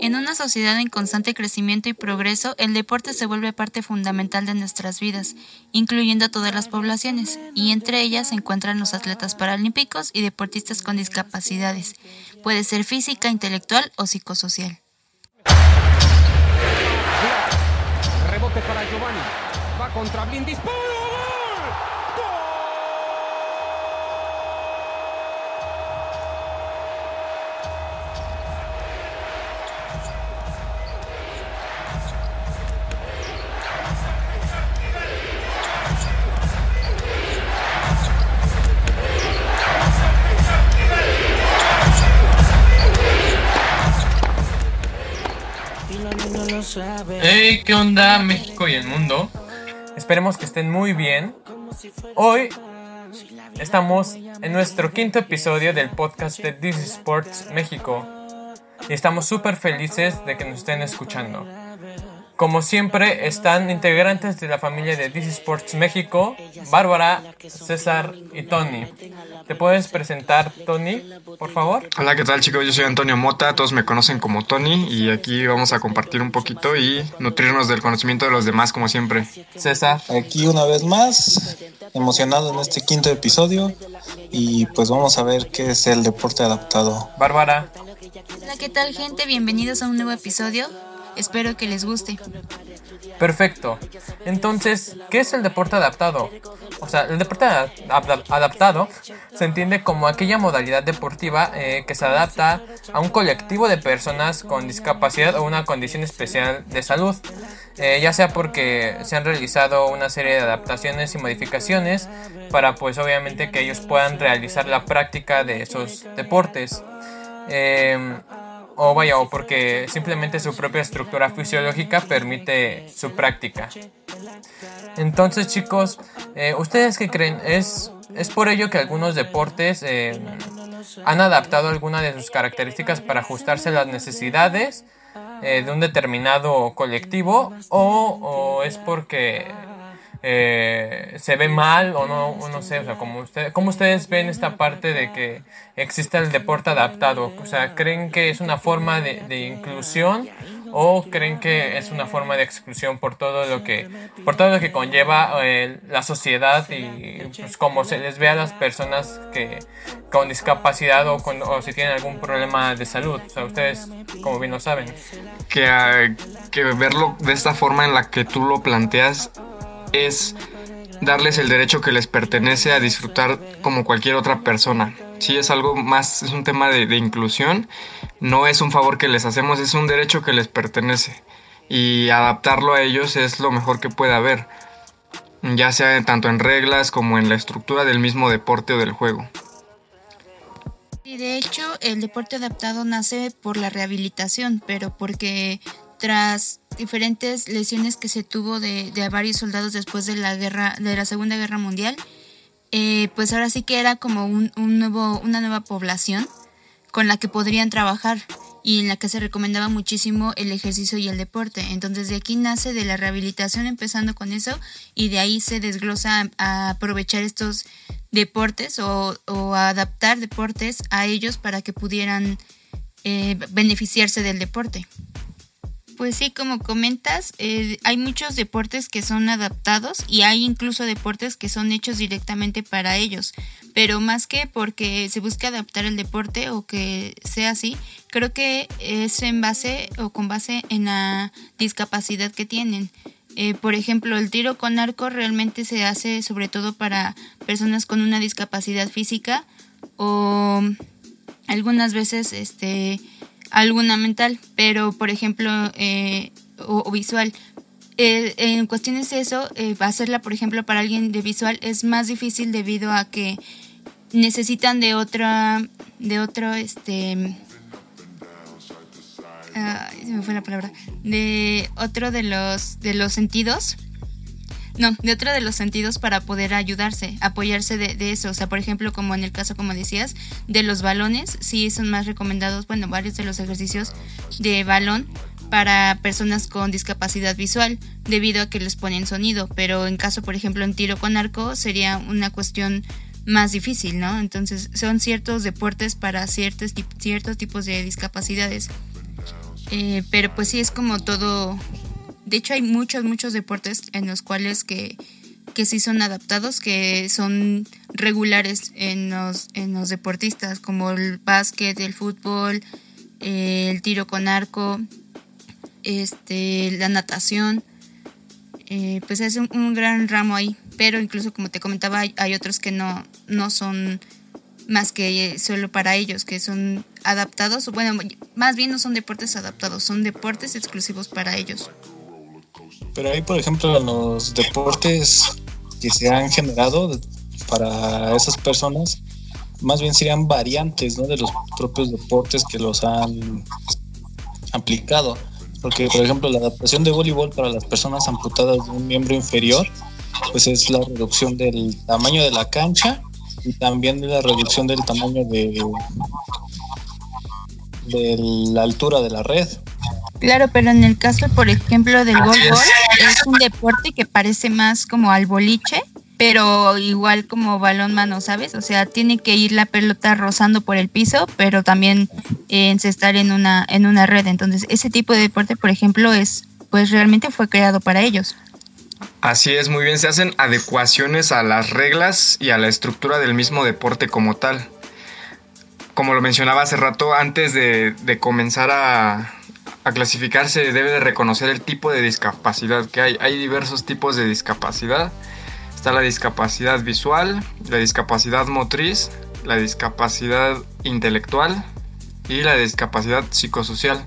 En una sociedad en constante crecimiento y progreso, el deporte se vuelve parte fundamental de nuestras vidas, incluyendo a todas las poblaciones, y entre ellas se encuentran los atletas paralímpicos y deportistas con discapacidades. Puede ser física, intelectual o psicosocial. Rebote para Giovanni. Va contra Hey, ¿qué onda México y el mundo? Esperemos que estén muy bien. Hoy estamos en nuestro quinto episodio del podcast de This Sports México y estamos súper felices de que nos estén escuchando. Como siempre, están integrantes de la familia de DC Sports México, Bárbara, César y Tony. ¿Te puedes presentar, Tony, por favor? Hola, ¿qué tal chicos? Yo soy Antonio Mota, todos me conocen como Tony y aquí vamos a compartir un poquito y nutrirnos del conocimiento de los demás como siempre. César. Aquí una vez más, emocionado en este quinto episodio y pues vamos a ver qué es el deporte adaptado. Bárbara. Hola, ¿qué tal gente? Bienvenidos a un nuevo episodio. Espero que les guste. Perfecto. Entonces, ¿qué es el deporte adaptado? O sea, el deporte adaptado se entiende como aquella modalidad deportiva eh, que se adapta a un colectivo de personas con discapacidad o una condición especial de salud, eh, ya sea porque se han realizado una serie de adaptaciones y modificaciones para pues obviamente que ellos puedan realizar la práctica de esos deportes. Eh, o vaya, o porque simplemente su propia estructura fisiológica permite su práctica. Entonces chicos, eh, ¿ustedes qué creen? ¿Es, ¿Es por ello que algunos deportes eh, han adaptado alguna de sus características para ajustarse a las necesidades eh, de un determinado colectivo? ¿O, o es porque eh, se ve mal o no, no sé, o sea, como usted, ¿cómo ustedes ven esta parte de que existe el deporte adaptado? O sea, ¿creen que es una forma de, inclusión o creen que es una forma de exclusión por todo lo que, por todo lo que conlleva eh, la sociedad y pues como se les ve a las personas que con discapacidad o, con, o si tienen algún problema de salud? O sea, ustedes como bien lo saben. Que, ah, que verlo de esta forma en la que tú lo planteas es darles el derecho que les pertenece a disfrutar como cualquier otra persona. Si es algo más, es un tema de, inclusión, no es un favor que les hacemos, es un derecho que les pertenece. Y adaptarlo a ellos es lo mejor que puede haber, ya sea tanto en reglas como en la estructura del mismo deporte o del juego. Y de hecho, el deporte adaptado nace por la rehabilitación, pero porque tras diferentes lesiones que se tuvo de, varios soldados después de la guerra, de la Segunda Guerra Mundial, eh, pues ahora sí que era como un, nuevo, una nueva población con la que podrían trabajar y en la que se recomendaba muchísimo el ejercicio y el deporte. Entonces de aquí nace de la rehabilitación empezando con eso y de ahí se desglosa a, aprovechar estos deportes o, adaptar deportes a ellos para que pudieran eh, beneficiarse del deporte. Pues sí, como comentas, eh, hay muchos deportes que son adaptados y hay incluso deportes que son hechos directamente para ellos. Pero más que porque se busca adaptar el deporte o que sea así, creo que es en base o con base en la discapacidad que tienen. Eh, por ejemplo, el tiro con arco realmente se hace sobre todo para personas con una discapacidad física o algunas veces este alguna mental, pero por ejemplo, eh, o, visual. Eh, en cuestiones de eso, eh, hacerla, por ejemplo, para alguien de visual es más difícil debido a que necesitan de otra, de otro, este, se me fue la palabra, de otro de los, de los sentidos no, de otro de los sentidos para poder ayudarse, apoyarse de, eso. O sea, por ejemplo, como en el caso, como decías, de los balones, sí son más recomendados, bueno, varios de los ejercicios de balón para personas con discapacidad visual, debido a que les ponen sonido. Pero en caso, por ejemplo, en tiro con arco, sería una cuestión más difícil, ¿no? Entonces, son ciertos deportes para ciertos, ciertos tipos de discapacidades. Eh, pero pues sí es como todo. De hecho, hay muchos, muchos deportes en los cuales que, que sí son adaptados, que son regulares en los, en los deportistas, como el básquet, el fútbol, el tiro con arco, este, la natación. Eh, pues es un, gran ramo ahí, pero incluso como te comentaba, hay, otros que no, no son más que solo para ellos, que son adaptados, bueno, más bien no son deportes adaptados, son deportes exclusivos para ellos. Pero ahí, por ejemplo, los deportes que se han generado para esas personas, más bien serían variantes ¿no? de los propios deportes que los han aplicado. Porque, por ejemplo, la adaptación de voleibol para las personas amputadas de un miembro inferior, pues es la reducción del tamaño de la cancha y también la reducción del tamaño de, de la altura de la red. Claro, pero en el caso, por ejemplo, del voleibol, es un deporte que parece más como al boliche pero igual como balón mano, ¿sabes? O sea, tiene que ir la pelota rozando por el piso, pero también eh, encestar en una, en una red. Entonces, ese tipo de deporte, por ejemplo, es, pues realmente fue creado para ellos. Así es, muy bien, se hacen adecuaciones a las reglas y a la estructura del mismo deporte como tal. Como lo mencionaba hace rato, antes de, comenzar a, a clasificarse debe de reconocer el tipo de discapacidad que hay. Hay diversos tipos de discapacidad Está la discapacidad visual, la discapacidad motriz, la discapacidad intelectual y la discapacidad psicosocial.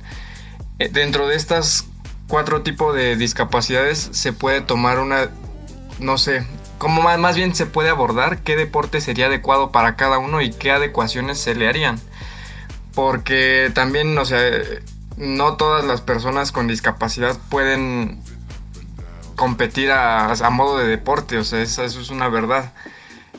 Eh, dentro de estas cuatro tipos de discapacidades se puede tomar una, no sé, como más, más bien se puede abordar qué deporte sería adecuado para cada uno y qué adecuaciones se le harían. Porque también, o sea, no todas las personas con discapacidad pueden competir a, modo de deporte, o sea, eso, es una verdad.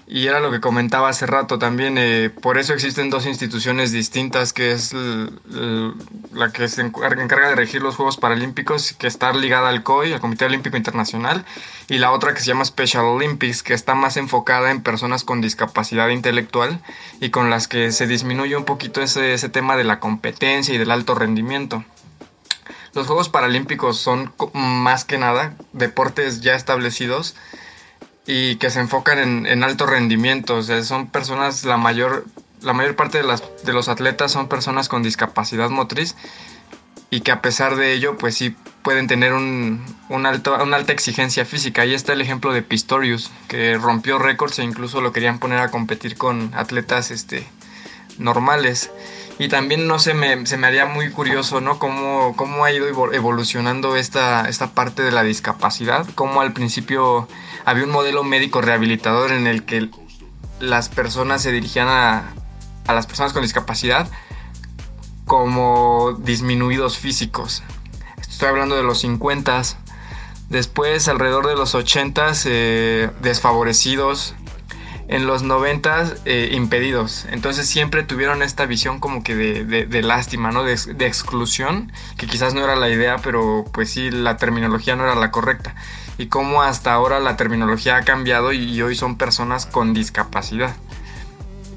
Y era lo que comentaba hace rato también, eh, por eso existen dos instituciones distintas, que es la que se encarga de regir los Juegos Paralímpicos, que está ligada al COI, al Comité Olímpico Internacional, y la otra que se llama Special Olympics, que está más enfocada en personas con discapacidad intelectual y con las que se disminuye un poquito ese, ese tema de la competencia y del alto rendimiento. Los Juegos Paralímpicos son más que nada deportes ya establecidos y que se enfocan en, alto rendimiento. O sea, son personas, la mayor, la mayor parte de, las, de los atletas son personas con discapacidad motriz y que a pesar de ello, pues sí pueden tener un, alto, una alta exigencia física. Ahí está el ejemplo de Pistorius, que rompió récords e incluso lo querían poner a competir con atletas este, normales. Y también, no sé, me, se me haría muy curioso, ¿no? Cómo, cómo ha ido evolucionando esta, esta parte de la discapacidad. Cómo al principio había un modelo médico rehabilitador en el que las personas se dirigían a, a las personas con discapacidad como disminuidos físicos. Estoy hablando de los 50. Después, alrededor de los 80, eh, desfavorecidos, en los 90 eh, impedidos. Entonces siempre tuvieron esta visión como que de, lástima, ¿no? De, exclusión, que quizás no era la idea, pero pues sí, la terminología no era la correcta. Y cómo hasta ahora la terminología ha cambiado y, hoy son personas con discapacidad.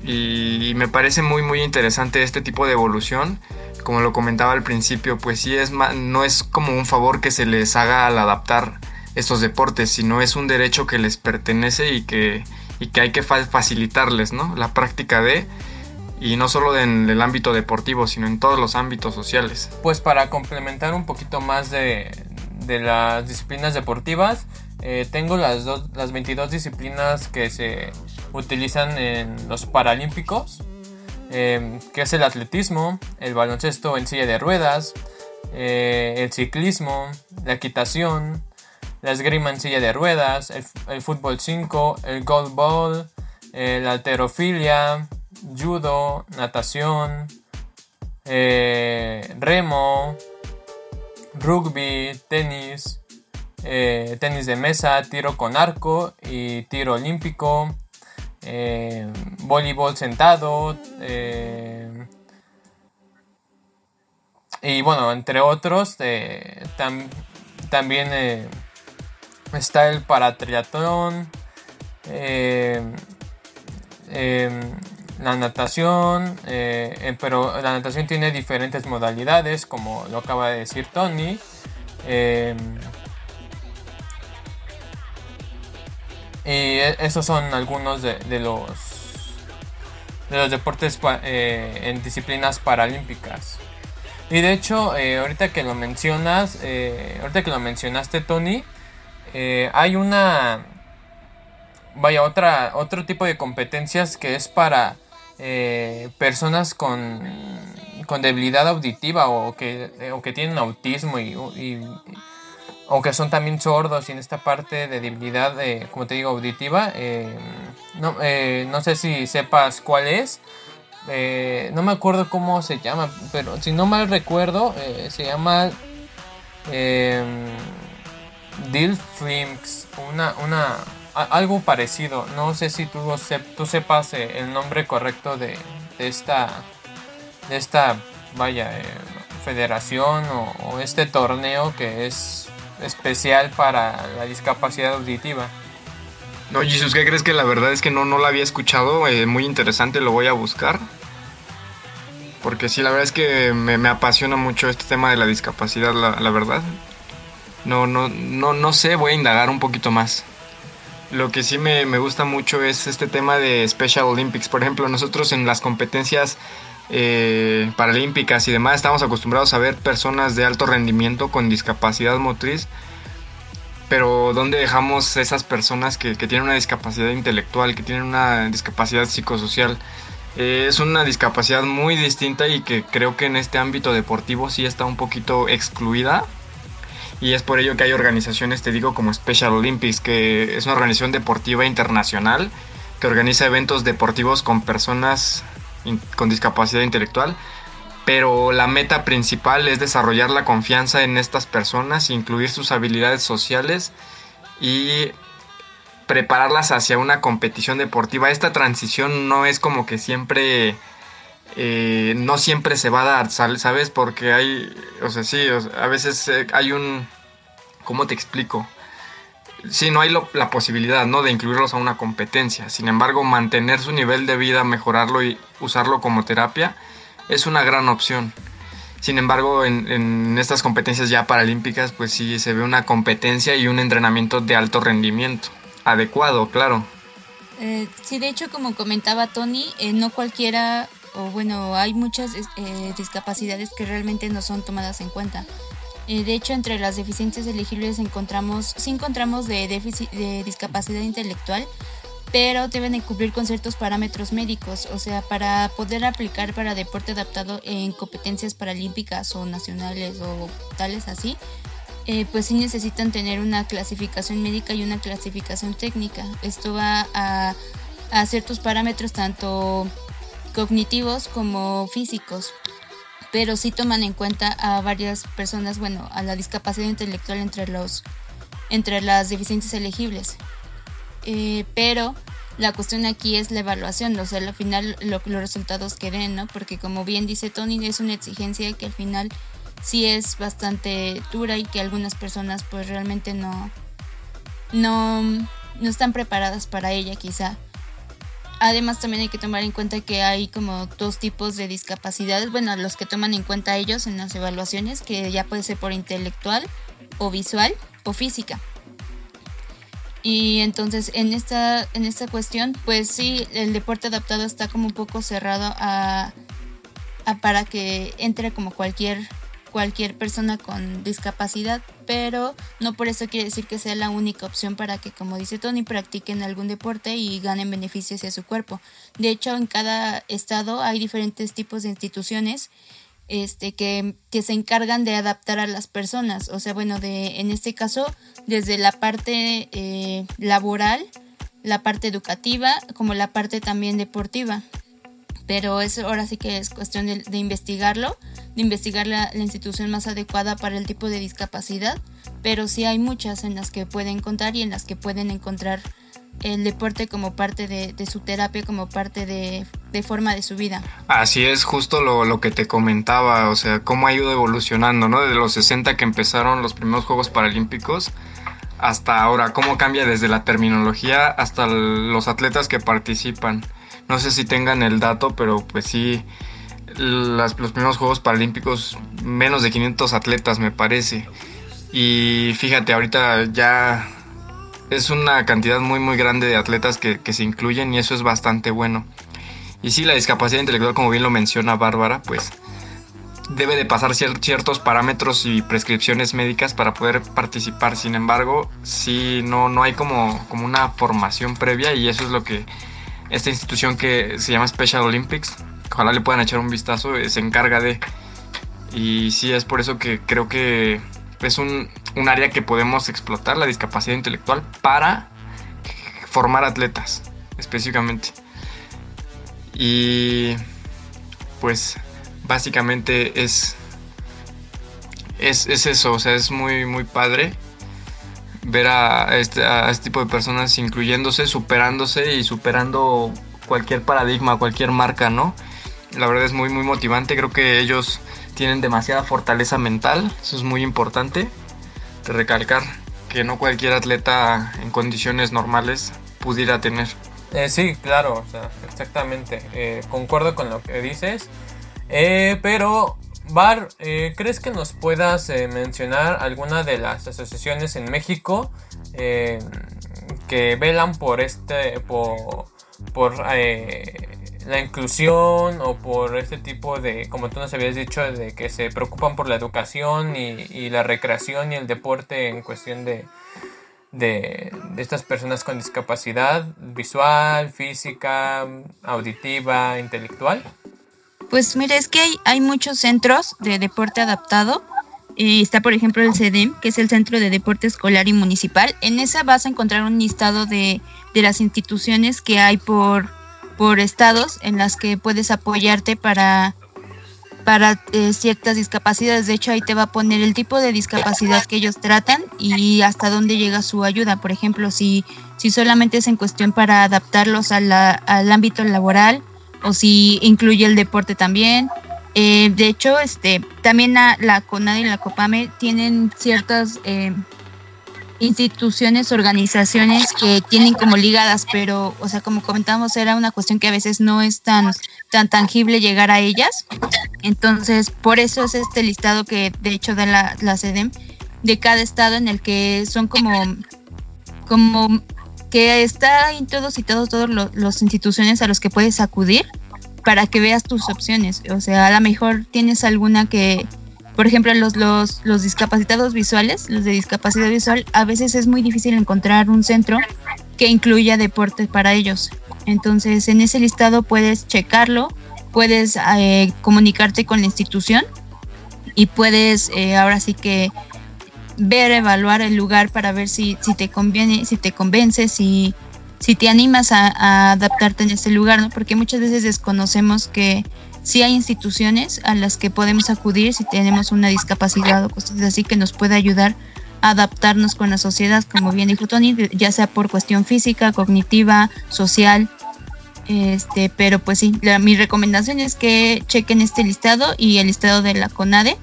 Y, me parece muy muy interesante este tipo de evolución. Como lo comentaba al principio, pues sí es no es como un favor que se les haga al adaptar estos deportes, sino es un derecho que les pertenece y que, y que hay que facilitarles ¿no? la práctica de, y no solo en el ámbito deportivo, sino en todos los ámbitos sociales. Pues para complementar un poquito más de, de las disciplinas deportivas, eh, tengo las, dos, las 22 disciplinas que se utilizan en los Paralímpicos, eh, que es el atletismo, el baloncesto en silla de ruedas, eh, el ciclismo, la equitación, la esgrima en silla de ruedas, el, fútbol 5, el goalball, la alterofilia, judo, natación, eh, remo, rugby, tenis, eh, tenis de mesa, tiro con arco y tiro olímpico, eh, voleibol sentado, y bueno, entre otros, también está el paratriatlón, eh, em, la natación, eh, pero la natación tiene diferentes modalidades, como lo acaba de decir Tony. y e, esos son algunos de, los de los deportes en disciplinas paralímpicas. Y de hecho, ahorita que lo mencionas, ahorita que lo mencionaste, Tony, hay una vaya, otra, otro tipo de competencias que es para eh, personas con, con, debilidad auditiva o que, o que tienen autismo y, o que son también sordos y en esta parte de debilidad, como te digo, auditiva. Eh, no, eh, no, sé si sepas cuál es. no me acuerdo cómo se llama, pero si no mal recuerdo, se llama eh, Flimks, una, una, algo parecido. No sé si tú, tú sepas eh, el nombre correcto de, esta, de esta, vaya, eh, federación o, este torneo que es especial para la discapacidad auditiva. No, Jesús, ¿qué crees que la verdad es que no, no la había escuchado? Eh, muy interesante, lo voy a buscar. Porque sí, la verdad es que me, apasiona mucho este tema de la discapacidad, la, la verdad. No, no, no, no sé, voy a indagar un poquito más. Lo que sí me, gusta mucho es este tema de Special Olympics. Por ejemplo, nosotros en las competencias eh, paralímpicas y demás estamos acostumbrados a ver personas de alto rendimiento con discapacidad motriz. Pero ¿dónde dejamos esas personas que, tienen una discapacidad intelectual, que tienen una discapacidad psicosocial? Eh, es una discapacidad muy distinta y que creo que en este ámbito deportivo sí está un poquito excluida y es por ello que hay organizaciones, te digo, como Special Olympics, que es una organización deportiva internacional que organiza eventos deportivos con personas con discapacidad intelectual, pero la meta principal es desarrollar la confianza en estas personas, incluir sus habilidades sociales y prepararlas hacia una competición deportiva. Esta transición no es como que siempre... Eh, no siempre se va a dar, ¿sabes? Porque hay, o sea, sí, a veces eh, hay un, ¿cómo te explico? Sí, no hay la posibilidad, ¿no? De incluirlos a una competencia. Sin embargo, mantener su nivel de vida, mejorarlo y usarlo como terapia es una gran opción. Sin embargo, en, estas competencias ya paralímpicas, pues sí se ve una competencia y un entrenamiento de alto rendimiento. Adecuado, claro. Eh, sí, de hecho, como comentaba Tony, no cualquiera, o bueno, hay muchas eh, discapacidades que realmente no son tomadas en cuenta. Eh, de hecho, entre las deficiencias elegibles encontramos, sí encontramos de, déficit, de discapacidad intelectual, pero deben de cubrir con ciertos parámetros médicos, o sea, para poder aplicar para deporte adaptado en competencias paralímpicas o nacionales o tales así, eh, pues sí necesitan tener una clasificación médica y una clasificación técnica. Esto va a, a ciertos parámetros tanto cognitivos como físicos pero sí toman en cuenta a varias personas, bueno, a la discapacidad intelectual entre los entre las deficiencias elegibles. Eh, pero la cuestión aquí es la evaluación, o sea, al final los resultados que den, ¿no? Porque como bien dice Tony, es una exigencia que al final sí es bastante dura y que algunas personas pues realmente no, no, no están preparadas para ella quizá. Además también hay que tomar en cuenta que hay como dos tipos de discapacidades, bueno, los que toman en cuenta ellos en las evaluaciones, que ya puede ser por intelectual o visual o física. Y entonces en esta, en esta cuestión, pues sí, el deporte adaptado está como un poco cerrado a, para que entre como cualquier cualquier persona con discapacidad, pero no por eso quiere decir que sea la única opción para que, como dice Tony, practiquen algún deporte y ganen beneficios hacia su cuerpo. De hecho, en cada estado hay diferentes tipos de instituciones este, que, que, se encargan de adaptar a las personas. O sea, bueno, de, en este caso, desde la parte eh, laboral, la parte educativa, como la parte también deportiva pero eso ahora sí que es cuestión de, investigarlo, de investigar la, institución más adecuada para el tipo de discapacidad, pero sí hay muchas en las que pueden contar y en las que pueden encontrar el deporte como parte de, su terapia, como parte de, forma de su vida. Así es, justo lo, lo, que te comentaba, o sea, cómo ha ido evolucionando, ¿no? Desde los 60 que empezaron los primeros Juegos Paralímpicos hasta ahora, cómo cambia desde la terminología hasta los atletas que participan No sé si tengan el dato, pero pues sí, los primeros Juegos Paralímpicos, menos de 500 atletas me parece. Y fíjate, ahorita ya es una cantidad muy muy grande de atletas que, se incluyen y eso es bastante bueno. Y sí, la discapacidad intelectual, como bien lo menciona Bárbara, pues debe de pasar ciertos parámetros y prescripciones médicas para poder participar. Sin embargo, sí, no, no hay como, como una formación previa y eso es lo que esta institución que se llama Special Olympics, ojalá le puedan echar un vistazo, eh, se encarga de... Y sí, es por eso que creo que es un, un área que podemos explotar, la discapacidad intelectual, para formar atletas, específicamente. Y pues básicamente es, es, eso, o sea, es muy, muy padre ver a este, a este tipo de personas incluyéndose, superándose y superando cualquier paradigma, cualquier marca, ¿no? La verdad es muy, muy motivante, creo que ellos tienen demasiada fortaleza mental, eso es muy importante de recalcar que no cualquier atleta en condiciones normales pudiera tener. Eh, sí, claro, exactamente. Eh, concuerdo con lo que dices. Eh, pero, Bar, eh, ¿crees que nos puedas eh, mencionar alguna de las asociaciones en México que velan por este, por, por la inclusión o por este tipo de, como tú nos habías dicho, de que se preocupan por la educación y, la recreación y el deporte en cuestión de, de, estas personas con discapacidad visual, física, auditiva, intelectual? Pues mira, es que hay, hay muchos centros de deporte adaptado. Eh, está, por ejemplo, el CEDEM, que es el Centro de Deporte Escolar y Municipal. En esa vas a encontrar un listado de, las instituciones que hay por, por estados en las que puedes apoyarte para, para eh, ciertas discapacidades. De hecho, ahí te va a poner el tipo de discapacidad que ellos tratan y hasta dónde llega su ayuda. Por ejemplo, si, si solamente es en cuestión para adaptarlos al ámbito laboral o si incluye el deporte también. Eh, de hecho, este, también la, la, CONADE y la COPAME tienen ciertas eh, instituciones, organizaciones que tienen como ligadas, pero, o sea, como comentamos, era una cuestión que a veces no es tan, tan tangible llegar a ellas. Entonces, por eso es este listado que de hecho da la, la CEDEM de cada estado en el que son como, como que está en todos y todos, los, instituciones a los que puedes acudir para que veas tus opciones. O sea, a lo mejor tienes alguna que, por ejemplo, los, los, los discapacitados visuales, los de discapacidad visual, a veces es muy difícil encontrar un centro que incluya deportes para ellos. Entonces, en ese listado puedes checarlo, puedes eh, comunicarte con la institución y puedes eh, ahora sí que ver, evaluar el lugar para ver si, si te conviene, si te convence, si, si te animas a, adaptarte en ese lugar, ¿no? Porque muchas veces desconocemos que sí hay instituciones a las que podemos acudir si tenemos una discapacidad o cosas así que nos puede ayudar a adaptarnos con la sociedad, como bien dijo Tony, ya sea por cuestión física, cognitiva, social. Este, pero pues sí, mi recomendación es que chequen este listado y el listado de la CONADE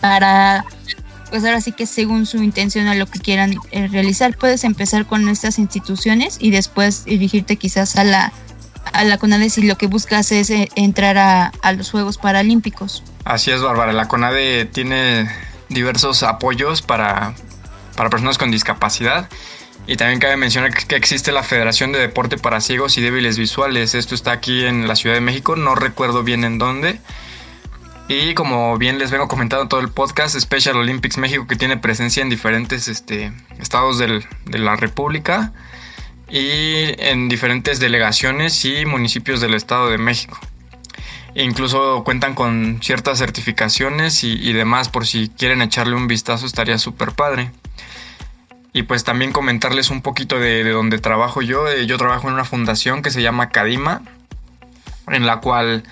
para pues ahora sí que según su intención a lo que quieran eh, realizar, puedes empezar con estas instituciones y después dirigirte quizás a la, a la CONADE si lo que buscas es eh, entrar a, a, los Juegos Paralímpicos. Así es, Bárbara. La CONADE tiene diversos apoyos para, para personas con discapacidad. Y también cabe mencionar que existe la Federación de Deporte para Ciegos y Débiles Visuales. Esto está aquí en la Ciudad de México, no recuerdo bien en dónde. Y como bien les vengo comentando todo el podcast, Special Olympics México que tiene presencia en diferentes este, estados de la República y en diferentes delegaciones y municipios del Estado de México. E incluso cuentan con ciertas certificaciones y, demás por si quieren echarle un vistazo estaría súper padre. Y pues también comentarles un poquito de, de donde trabajo yo. Eh, yo trabajo en una fundación que se llama Cadima, en la cual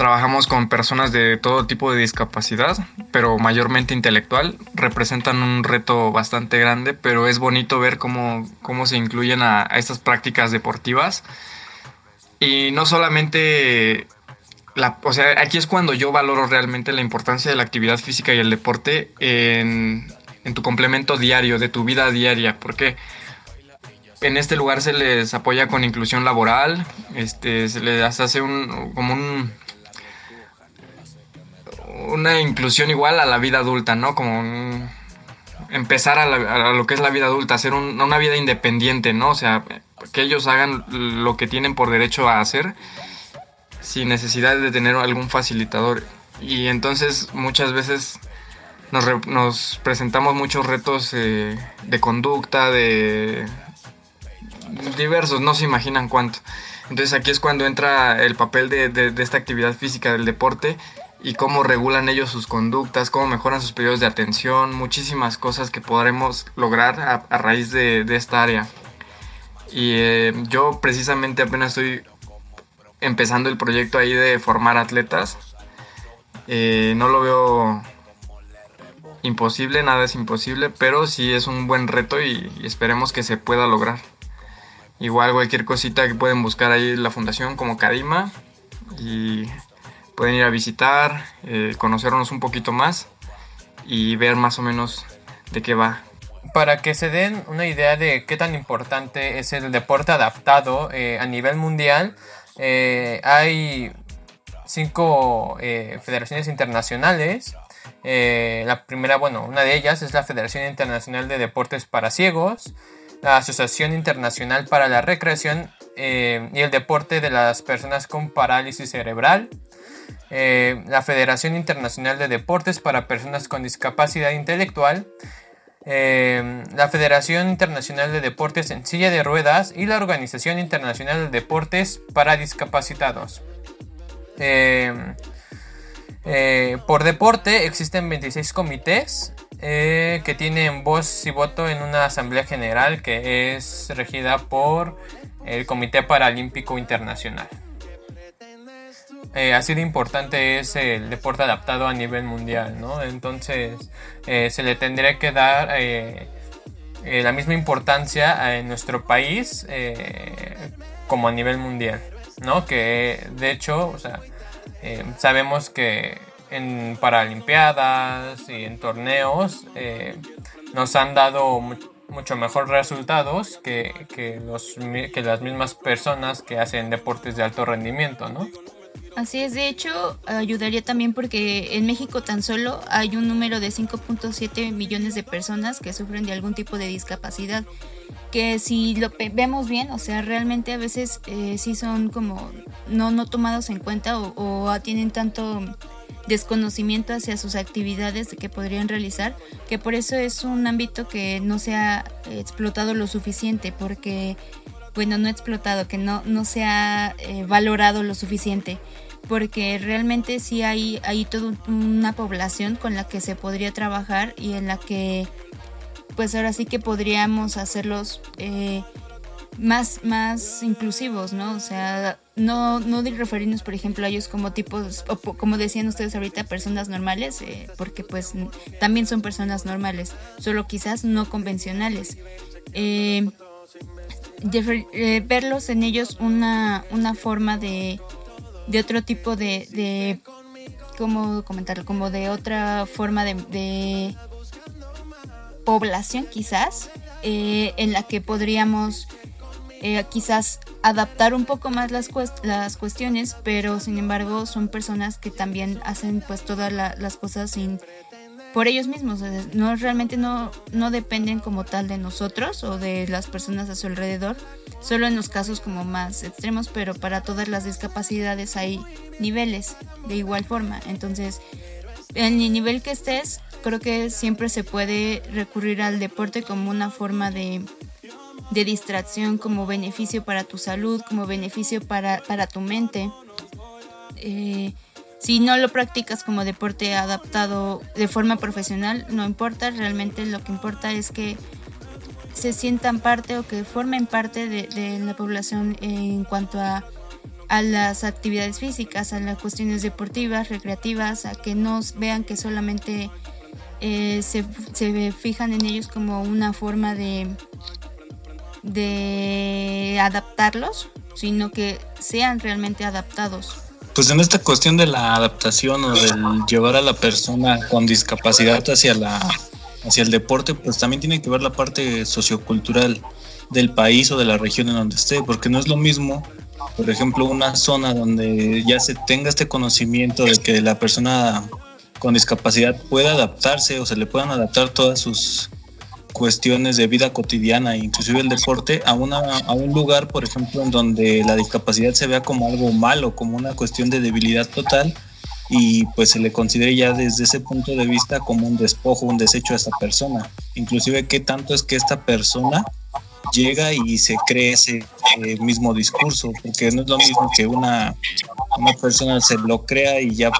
Trabajamos con personas de todo tipo de discapacidad, pero mayormente intelectual. Representan un reto bastante grande, pero es bonito ver cómo, cómo se incluyen a, estas prácticas deportivas. Y no solamente la, o sea, aquí es cuando yo valoro realmente la importancia de la actividad física y el deporte en, en tu complemento diario, de tu vida diaria. Porque en este lugar se les apoya con inclusión laboral, este, se les hace un, como un, una inclusión igual a la vida adulta, ¿no? Como empezar a, lo que es la vida adulta, hacer una vida independiente, ¿no? O sea, que ellos hagan lo que tienen por derecho a hacer sin necesidad de tener algún facilitador. Y entonces muchas veces nos, presentamos muchos retos eh, de conducta, de diversos, no se imaginan cuánto. Entonces aquí es cuando entra el papel de, esta actividad física del deporte y cómo regulan ellos sus conductas, cómo mejoran sus periodos de atención, muchísimas cosas que podremos lograr a, raíz de, esta área. Y eh, yo precisamente apenas estoy empezando el proyecto ahí de formar atletas. Eh, no lo veo imposible, nada es imposible, pero sí es un buen reto y, esperemos que se pueda lograr. Igual cualquier cosita que pueden buscar ahí la fundación como Kadima y pueden ir a visitar, eh, conocernos un poquito más y ver más o menos de qué va. Para que se den una idea de qué tan importante es el deporte adaptado eh, a nivel mundial, eh, hay cinco federaciones internacionales eh, la primera, bueno, una de ellas es la Federación Internacional de Deportes para Ciegos, la Asociación Internacional para la Recreación eh, y el Deporte de las Personas con Parálisis Cerebral, eh, la Federación Internacional de Deportes para Personas con Discapacidad Intelectual, la Federación Internacional de Deportes en Silla de Ruedas y la Organización Internacional de Deportes para Discapacitados. Eh, por deporte existen 26 comités eh, que tienen voz y voto en una asamblea general que es regida por el Comité Paralímpico Internacional. Eh, así de importante es el deporte adaptado a nivel mundial, ¿no? Entonces se le tendría que dar la misma importancia en nuestro país como a nivel mundial, ¿no? Que de hecho, o sea, eh, sabemos que en Paralimpiadas y en torneos eh, nos han dado mucho mejor resultados que, los, que las mismas personas que hacen deportes de alto rendimiento, ¿no? Así es, de hecho, ayudaría también porque en México tan solo hay un número de 5.7 millones de personas que sufren de algún tipo de discapacidad que si lo vemos bien, o sea, realmente a veces eh, sí son como no, no tomados en cuenta o, tienen tanto desconocimiento hacia sus actividades que podrían realizar, que por eso es un ámbito que no se ha explotado lo suficiente, porque, bueno, no explotado, que no, no se ha eh, valorado lo suficiente, porque realmente sí hay, hay toda una población con la que se podría trabajar y en la que pues ahora sí que podríamos hacerlos eh, más, más inclusivos, ¿no? O sea, no, no de referirnos, por ejemplo, a ellos como tipos, o como decían ustedes ahorita, personas normales, eh, porque pues también son personas normales, solo quizás no convencionales. Eh, verlos en ellos una, una forma de, de otro tipo de, de ¿cómo comentarlo? Como de otra forma de población quizás eh, en la que podríamos eh, quizás adaptar un poco más las, las cuestiones, pero sin embargo son personas que también hacen pues todas las cosas sin por ellos mismos, no realmente no, no dependen como tal de nosotros o de las personas a su alrededor, solo en los casos como más extremos, pero para todas las discapacidades hay niveles de igual forma, entonces en el nivel que estés, creo que siempre se puede recurrir al deporte como una forma de, distracción, como beneficio para tu salud, como beneficio para, tu mente. Eh, si no lo practicas como deporte adaptado de forma profesional, no importa, realmente lo que importa es que se sientan parte o que formen parte de la población en cuanto a a las actividades físicas, a las cuestiones deportivas, recreativas, a que no vean que solamente eh, se, fijan en ellos como una forma de, de adaptarlos, sino que sean realmente adaptados. Pues en esta cuestión de la adaptación o del llevar a la persona con discapacidad hacia la hacia el deporte, pues también tiene que ver la parte sociocultural del país o de la región en donde esté, porque no es lo mismo, por ejemplo, una zona donde ya se tenga este conocimiento de que la persona con discapacidad pueda adaptarse o se le puedan adaptar todas sus cuestiones de vida cotidiana, inclusive el deporte, a, una, a un lugar, por ejemplo, en donde la discapacidad se vea como algo malo, como una cuestión de debilidad total, y pues se le considere ya desde ese punto de vista como un despojo, un desecho a esta persona. Inclusive qué tanto es que esta persona llega y se cree ese eh, mismo discurso, porque no es lo mismo que una, una persona se lo crea y ya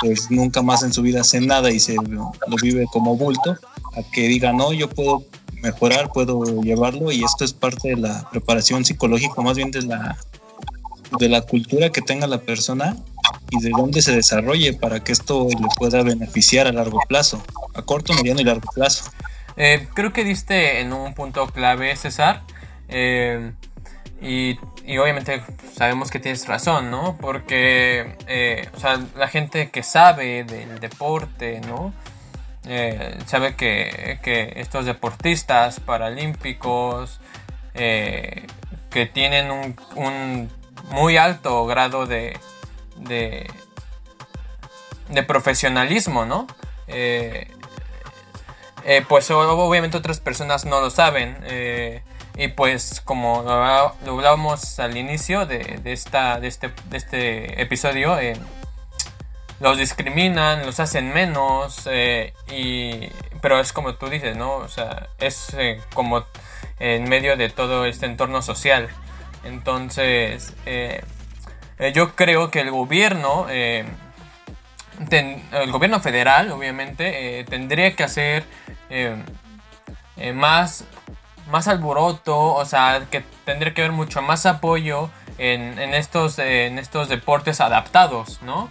pues nunca más en su vida hace nada y se lo vive como bulto, a que diga, no, yo puedo mejorar, puedo llevarlo y esto es parte de la preparación psicológica, más bien de la, de la cultura que tenga la persona y de dónde se desarrolle para que esto le pueda beneficiar a largo plazo, a corto, mediano y largo plazo. Eh, creo que diste en un punto clave, César. Eh, y, obviamente sabemos que tienes razón, ¿no? Porque eh, o sea, la gente que sabe del deporte, ¿no? Sabe que, estos deportistas paralímpicos que tienen un, muy alto grado de, de, de profesionalismo, ¿no? Eh, pues obviamente otras personas no lo saben. Eh, y pues como lo hablábamos al inicio de, esta, de, este, de este episodio, eh, los discriminan, los hacen menos, y, pero es como tú dices, ¿no? O sea, es como en medio de todo este entorno social. Entonces, yo creo que el gobierno el gobierno federal, obviamente, eh, tendría que hacer eh, eh, más, más alboroto, o sea, que tendría que haber mucho más apoyo en, estos, en estos deportes adaptados, ¿no?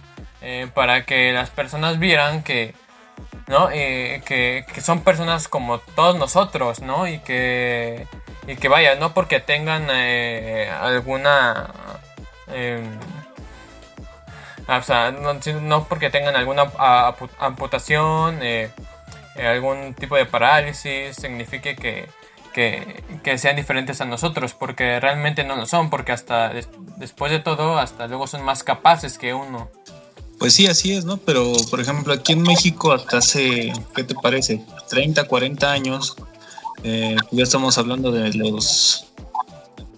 Para que las personas vieran que, ¿no? Que, son personas como todos nosotros, ¿no? Y que, y que vaya, no porque tengan alguna em, Ah, o sea, no, porque tengan alguna amputación, eh, eh, algún tipo de parálisis, signifique que, que, sean diferentes a nosotros, porque realmente no lo son, porque hasta después de todo, hasta luego son más capaces que uno. Pues sí, así es, ¿no? Pero, por ejemplo, aquí en México hasta hace, ¿qué te parece? 30, 40 años, eh, ya estamos hablando de los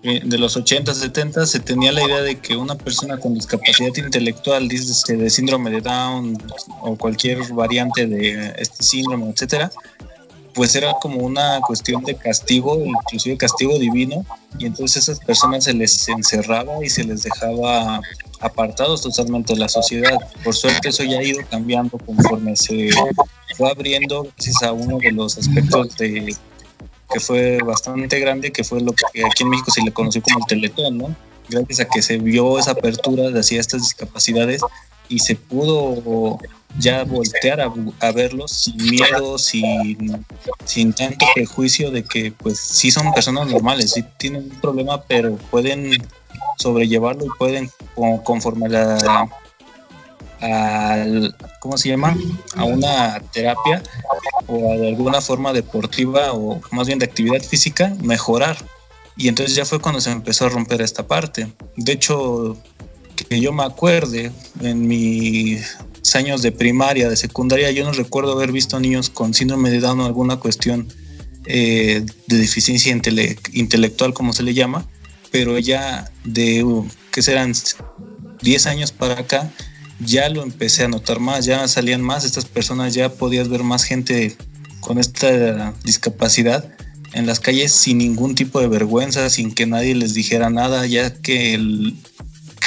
eh, de los 80, 70 se tenía la idea de que una persona con discapacidad intelectual, dice de síndrome de Down o cualquier variante de este síndrome, etcétera, pues era como una cuestión de castigo, inclusive castigo divino, y entonces esas personas se les encerraba y se les dejaba apartados totalmente de la sociedad. Por suerte eso ya ha ido cambiando conforme se fue abriendo gracias a uno de los aspectos de que fue bastante grande, que fue lo que aquí en México se le conoció como el Teletón, ¿no? Gracias a que se vio esa apertura hacia estas discapacidades y se pudo ya voltear a, verlos sin miedo, sin, sin tanto prejuicio de que pues sí son personas normales, sí tienen un problema, pero pueden sobrellevarlo y pueden conforme la al, ¿cómo se llama? A una terapia o a de alguna forma deportiva o más bien de actividad física, mejorar. Y entonces ya fue cuando se empezó a romper esta parte. De hecho, que yo me acuerde, en mis años de primaria, de secundaria, yo no recuerdo haber visto niños con síndrome de Down o alguna cuestión eh, de deficiencia intelectual, como se le llama, pero ya de, que serán 10 años para acá, ya lo empecé a notar más, ya salían más estas personas, ya podías ver más gente con esta discapacidad en las calles sin ningún tipo de vergüenza, sin que nadie les dijera nada, ya que el,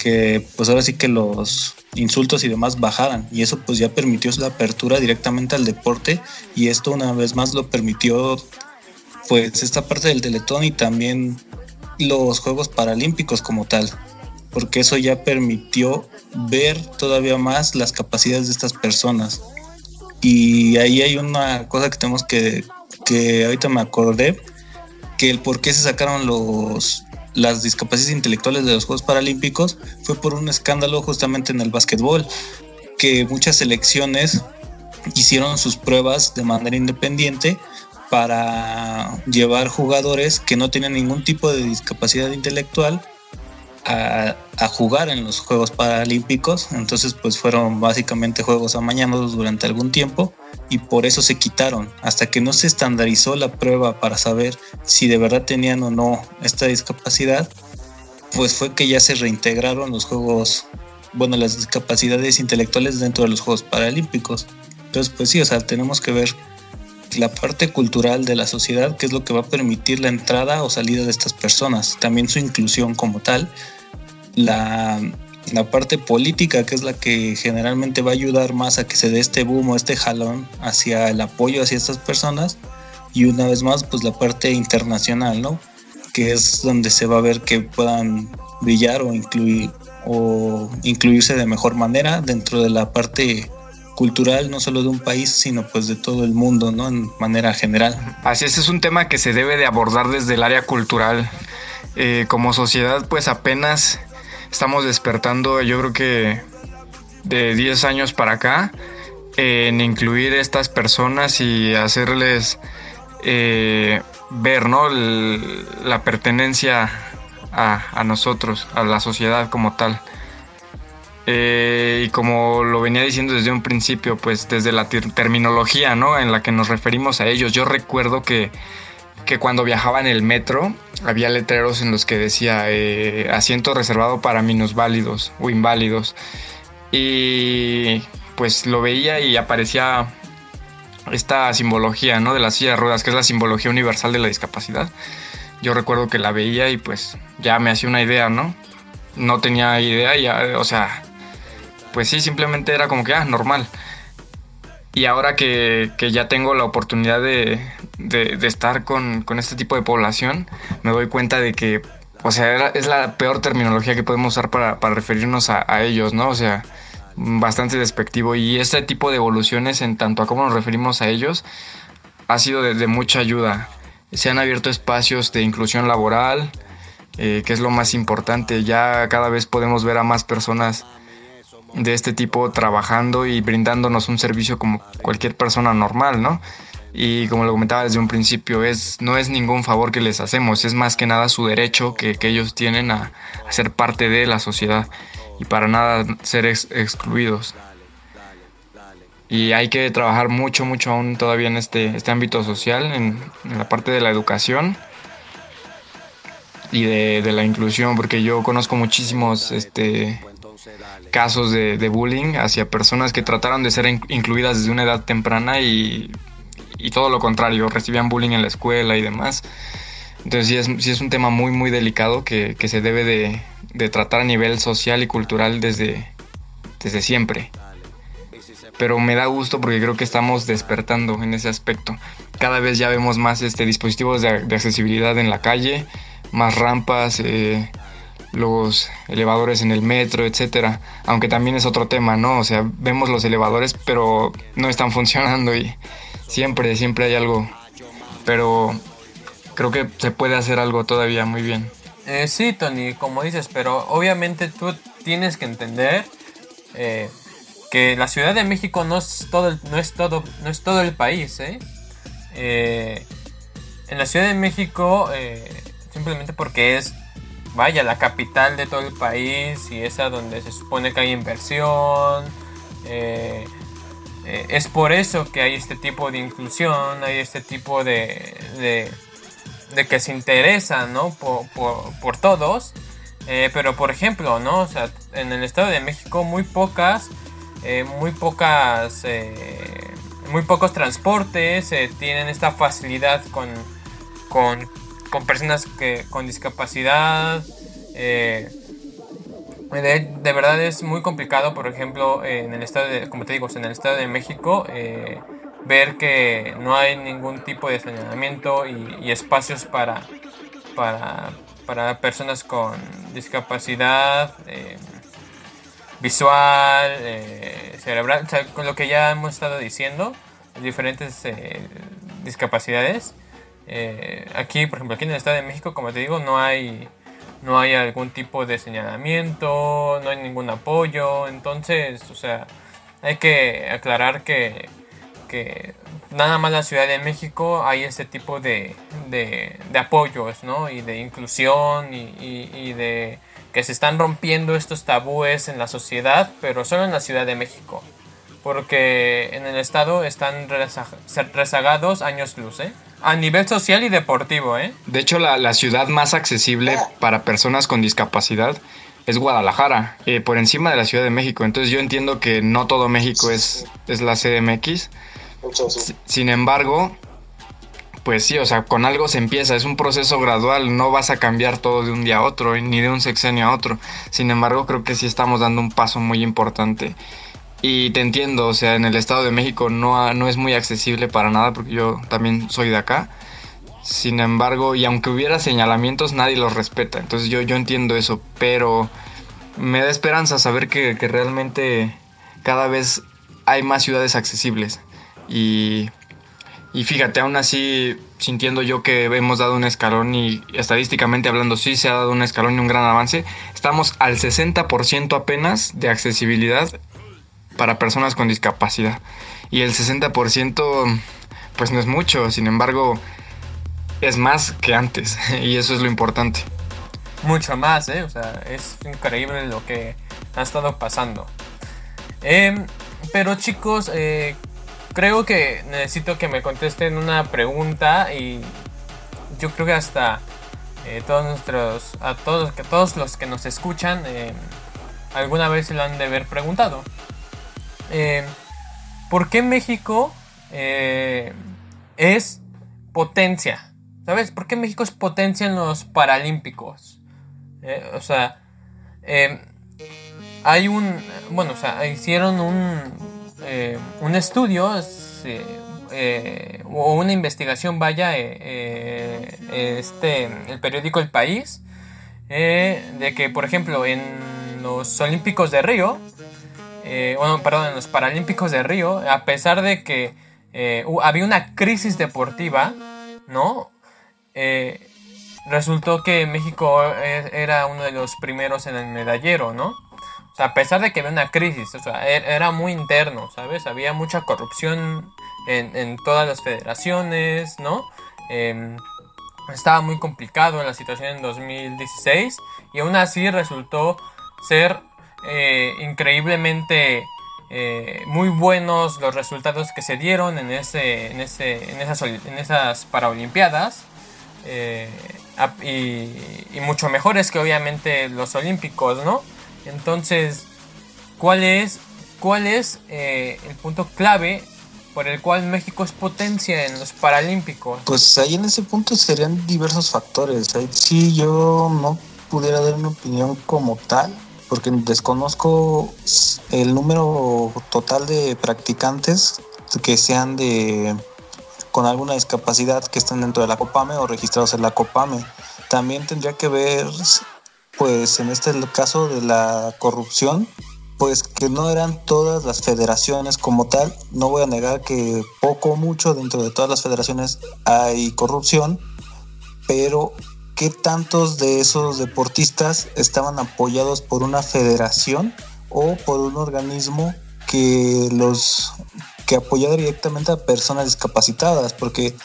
que pues ahora sí que los insultos y demás bajaran. Y eso pues ya permitió la apertura directamente al deporte. Y esto una vez más lo permitió pues esta parte del teletón y también los Juegos Paralímpicos como tal. Porque eso ya permitió ver todavía más las capacidades de estas personas. Y ahí hay una cosa que tenemos que, que ahorita me acordé, que el por qué se sacaron los, las discapacidades intelectuales de los Juegos Paralímpicos fue por un escándalo justamente en el básquetbol, que muchas selecciones hicieron sus pruebas de manera independiente para llevar jugadores que no tienen ningún tipo de discapacidad intelectual a, jugar en los Juegos Paralímpicos. Entonces, pues fueron básicamente juegos amañados durante algún tiempo y por eso se quitaron. Hasta que no se estandarizó la prueba para saber si de verdad tenían o no esta discapacidad, pues fue que ya se reintegraron los Juegos, bueno, las discapacidades intelectuales dentro de los Juegos Paralímpicos. Entonces, pues sí, o sea, tenemos que ver la parte cultural de la sociedad, que es lo que va a permitir la entrada o salida de estas personas, también su inclusión como tal, la, parte política, que es la que generalmente va a ayudar más a que se dé este boom o este jalón hacia el apoyo hacia estas personas, y una vez más, pues la parte internacional, ¿no? Que es donde se va a ver que puedan brillar o incluir o incluirse de mejor manera dentro de la parte cultural no solo de un país, sino pues de todo el mundo, ¿no? En manera general. Así es, es un tema que se debe de abordar desde el área cultural. Eh, como sociedad pues apenas estamos despertando, yo creo que de 10 años para acá, en incluir estas personas y hacerles eh, ver ¿no? la pertenencia a, nosotros, a la sociedad como tal. Eh, y como lo venía diciendo desde un principio, pues desde la terminología, ¿no? En la que nos referimos a ellos. Yo recuerdo que, que cuando viajaba en el metro había letreros en los que decía eh, asiento reservado para minusválidos o inválidos. Y pues lo veía y aparecía esta simbología, ¿no? De la silla de ruedas, que es la simbología universal de la discapacidad. Yo recuerdo que la veía y pues ya me hacía una idea, ¿no? No tenía idea, ya, o sea, pues sí, simplemente era como que, ah, normal. Y ahora que, ya tengo la oportunidad de, estar con, este tipo de población, me doy cuenta de que, o sea, es la peor terminología que podemos usar para, referirnos a, ellos, ¿no? O sea, bastante despectivo. Y este tipo de evoluciones en tanto a cómo nos referimos a ellos ha sido de, mucha ayuda. Se han abierto espacios de inclusión laboral, eh, que es lo más importante. Ya cada vez podemos ver a más personas de este tipo trabajando y brindándonos un servicio como cualquier persona normal, ¿no? Y como lo comentaba desde un principio, es, no es ningún favor que les hacemos, es más que nada su derecho que, ellos tienen a, ser parte de la sociedad y para nada ser excluidos. Y hay que trabajar mucho, mucho aún todavía en este, este ámbito social, en, la parte de la educación y de, de, la inclusión, porque yo conozco muchísimos este, casos de, bullying hacia personas que trataron de ser incluidas desde una edad temprana y, todo lo contrario, recibían bullying en la escuela y demás. Entonces sí es, sí es un tema muy muy delicado que, se debe de, tratar a nivel social y cultural desde, desde siempre. Pero me da gusto porque creo que estamos despertando en ese aspecto. Cada vez ya vemos más este, dispositivos de, accesibilidad en la calle, más rampas, eh, los elevadores en el metro, etcétera. Aunque también es otro tema, ¿no? O sea, vemos los elevadores, pero no están funcionando y siempre, siempre hay algo. Pero creo que se puede hacer algo todavía muy bien. Eh, sí, Tony, como dices, pero obviamente tú tienes que entender eh, que la Ciudad de México no es todo el, no es todo, no es todo el país, ¿eh? eh en la Ciudad de México, simplemente porque es vaya, la capital de todo el país y esa donde se supone que hay inversión. Eh, eh, es por eso que hay este tipo de inclusión, hay este tipo de, de, que se interesa ¿no? por, todos. Eh, pero por ejemplo, ¿no? O sea, en el Estado de México muy pocas, muy pocas, muy pocos transportes tienen esta facilidad con, con con personas que, con discapacidad. Eh, de, verdad es muy complicado, por ejemplo, en el estado de, como te digo, en el estado de México, eh, ver que no hay ningún tipo de saneamiento y, espacios para, para, personas con discapacidad eh, visual, cerebral, con lo que ya hemos estado diciendo, diferentes discapacidades. Eh, aquí, por ejemplo, aquí en el Estado de México, como te digo, no hay, no hay algún tipo de señalamiento, no hay ningún apoyo. Entonces, o sea, hay que aclarar que, que nada más la Ciudad de México hay este tipo de, de, apoyos, ¿no? Y de inclusión y, de que se están rompiendo estos tabúes en la sociedad, pero solo en la Ciudad de México. Porque en el estado están rezagados años luz, ¿eh? A nivel social y deportivo, ¿eh? De hecho, la, la ciudad más accesible para personas con discapacidad es Guadalajara, eh, por encima de la Ciudad de México. Entonces yo entiendo que no todo México es, es la CDMX. Sin embargo, pues sí, o sea, con algo se empieza, es un proceso gradual, no vas a cambiar todo de un día a otro, ni de un sexenio a otro. Sin embargo, creo que sí estamos dando un paso muy importante. Y te entiendo, o sea, en el Estado de México no, no es muy accesible para nada, porque yo también soy de acá. Sin embargo, y aunque hubiera señalamientos, nadie los respeta. Entonces yo, yo entiendo eso, pero me da esperanza saber que, realmente cada vez hay más ciudades accesibles. Y, y fíjate, aún así, sintiendo yo que hemos dado un escalón y estadísticamente hablando, sí se ha dado un escalón y un gran avance, estamos al 60% apenas de accesibilidad para personas con discapacidad. Y el 60% pues no es mucho, sin embargo es más que antes y eso es lo importante. Mucho más, ¿eh? O sea, es increíble lo que ha estado pasando. Em, pero chicos, eh, creo que necesito que me contesten una pregunta y yo creo que hasta eh, todos nuestros, a todos, todos los que nos escuchan em, alguna vez se lo han de haber preguntado. Em, ¿Por qué México eh, es potencia? ¿Sabes? ¿Por qué México es potencia en los Paralímpicos? Eh, o sea, hay un. Bueno, o sea, hicieron un, eh, un estudio eh, o una investigación, vaya, este, el periódico El País, de que, por ejemplo, en los Olímpicos de Río, bueno, perdón, en los Paralímpicos de Río, a pesar de que había una crisis deportiva, ¿no? eh, resultó que México e, era uno de los primeros en el medallero, ¿no? O sea, a pesar de que había una crisis, o sea, e, era muy interno, ¿sabes? Había mucha corrupción en, todas las federaciones, ¿no? Em, estaba muy complicado en la situación en 2016 y aún así resultó ser eh, increíblemente eh, muy buenos los resultados que se dieron en, ese, en, ese, en, esas, en esas Paralimpiadas. Eh, y, mucho mejores que obviamente los olímpicos, ¿no? Entonces, ¿cuál es, cuál es eh, el punto clave por el cual México es potencia en los Paralímpicos? Pues ahí en ese punto serían diversos factores. Ahí sí yo no pudiera dar una opinión como tal, porque desconozco el número total de practicantes que sean de con alguna discapacidad que estén dentro de la COPAME o registrados en la COPAME. También tendría que ver, pues en este caso de la corrupción, pues que no eran todas las federaciones como tal. No voy a negar que poco o mucho dentro de todas las federaciones hay corrupción, pero ¿qué tantos de esos deportistas estaban apoyados por una federación o por un organismo que los que apoyar directamente a personas discapacitadas, porque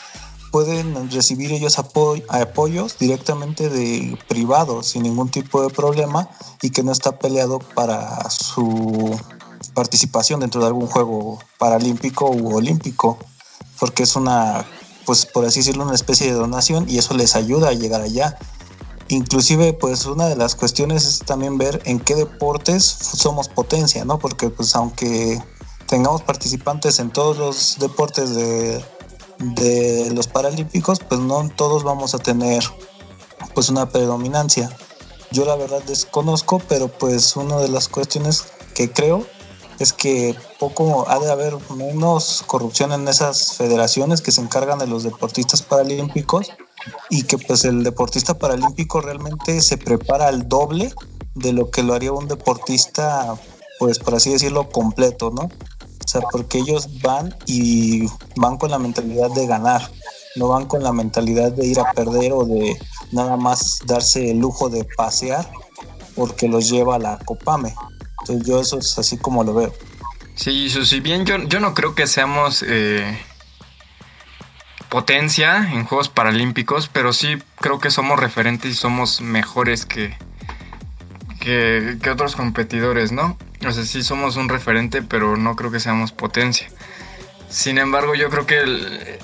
pueden recibir ellos apoyos directamente de privados sin ningún tipo de problema y que no está peleado para su participación dentro de algún juego paralímpico u olímpico, porque es una, pues por así decirlo, una especie de donación y eso les ayuda a llegar allá. Inclusive, pues una de las cuestiones es también ver en qué deportes somos potencia, ¿no? Porque pues aunque tengamos participantes en todos los deportes de, los Paralímpicos, pues no todos vamos a tener pues una predominancia. Yo la verdad desconozco, pero pues una de las cuestiones que creo es que poco ha de haber menos corrupción en esas federaciones que se encargan de los deportistas paralímpicos y que pues el deportista paralímpico realmente se prepara al doble de lo que lo haría un deportista pues por así decirlo completo, ¿no? O sea, porque ellos van y van con la mentalidad de ganar, no van con la mentalidad de ir a perder o de nada más darse el lujo de pasear porque los lleva a la Copame. Entonces yo eso es así como lo veo. Sí, si bien yo, yo no creo que seamos eh, potencia en Juegos Paralímpicos, pero sí creo que somos referentes y somos mejores que, que, que otros competidores, ¿no? O sea, sí somos un referente, pero no creo que seamos potencia. Sin embargo, yo creo que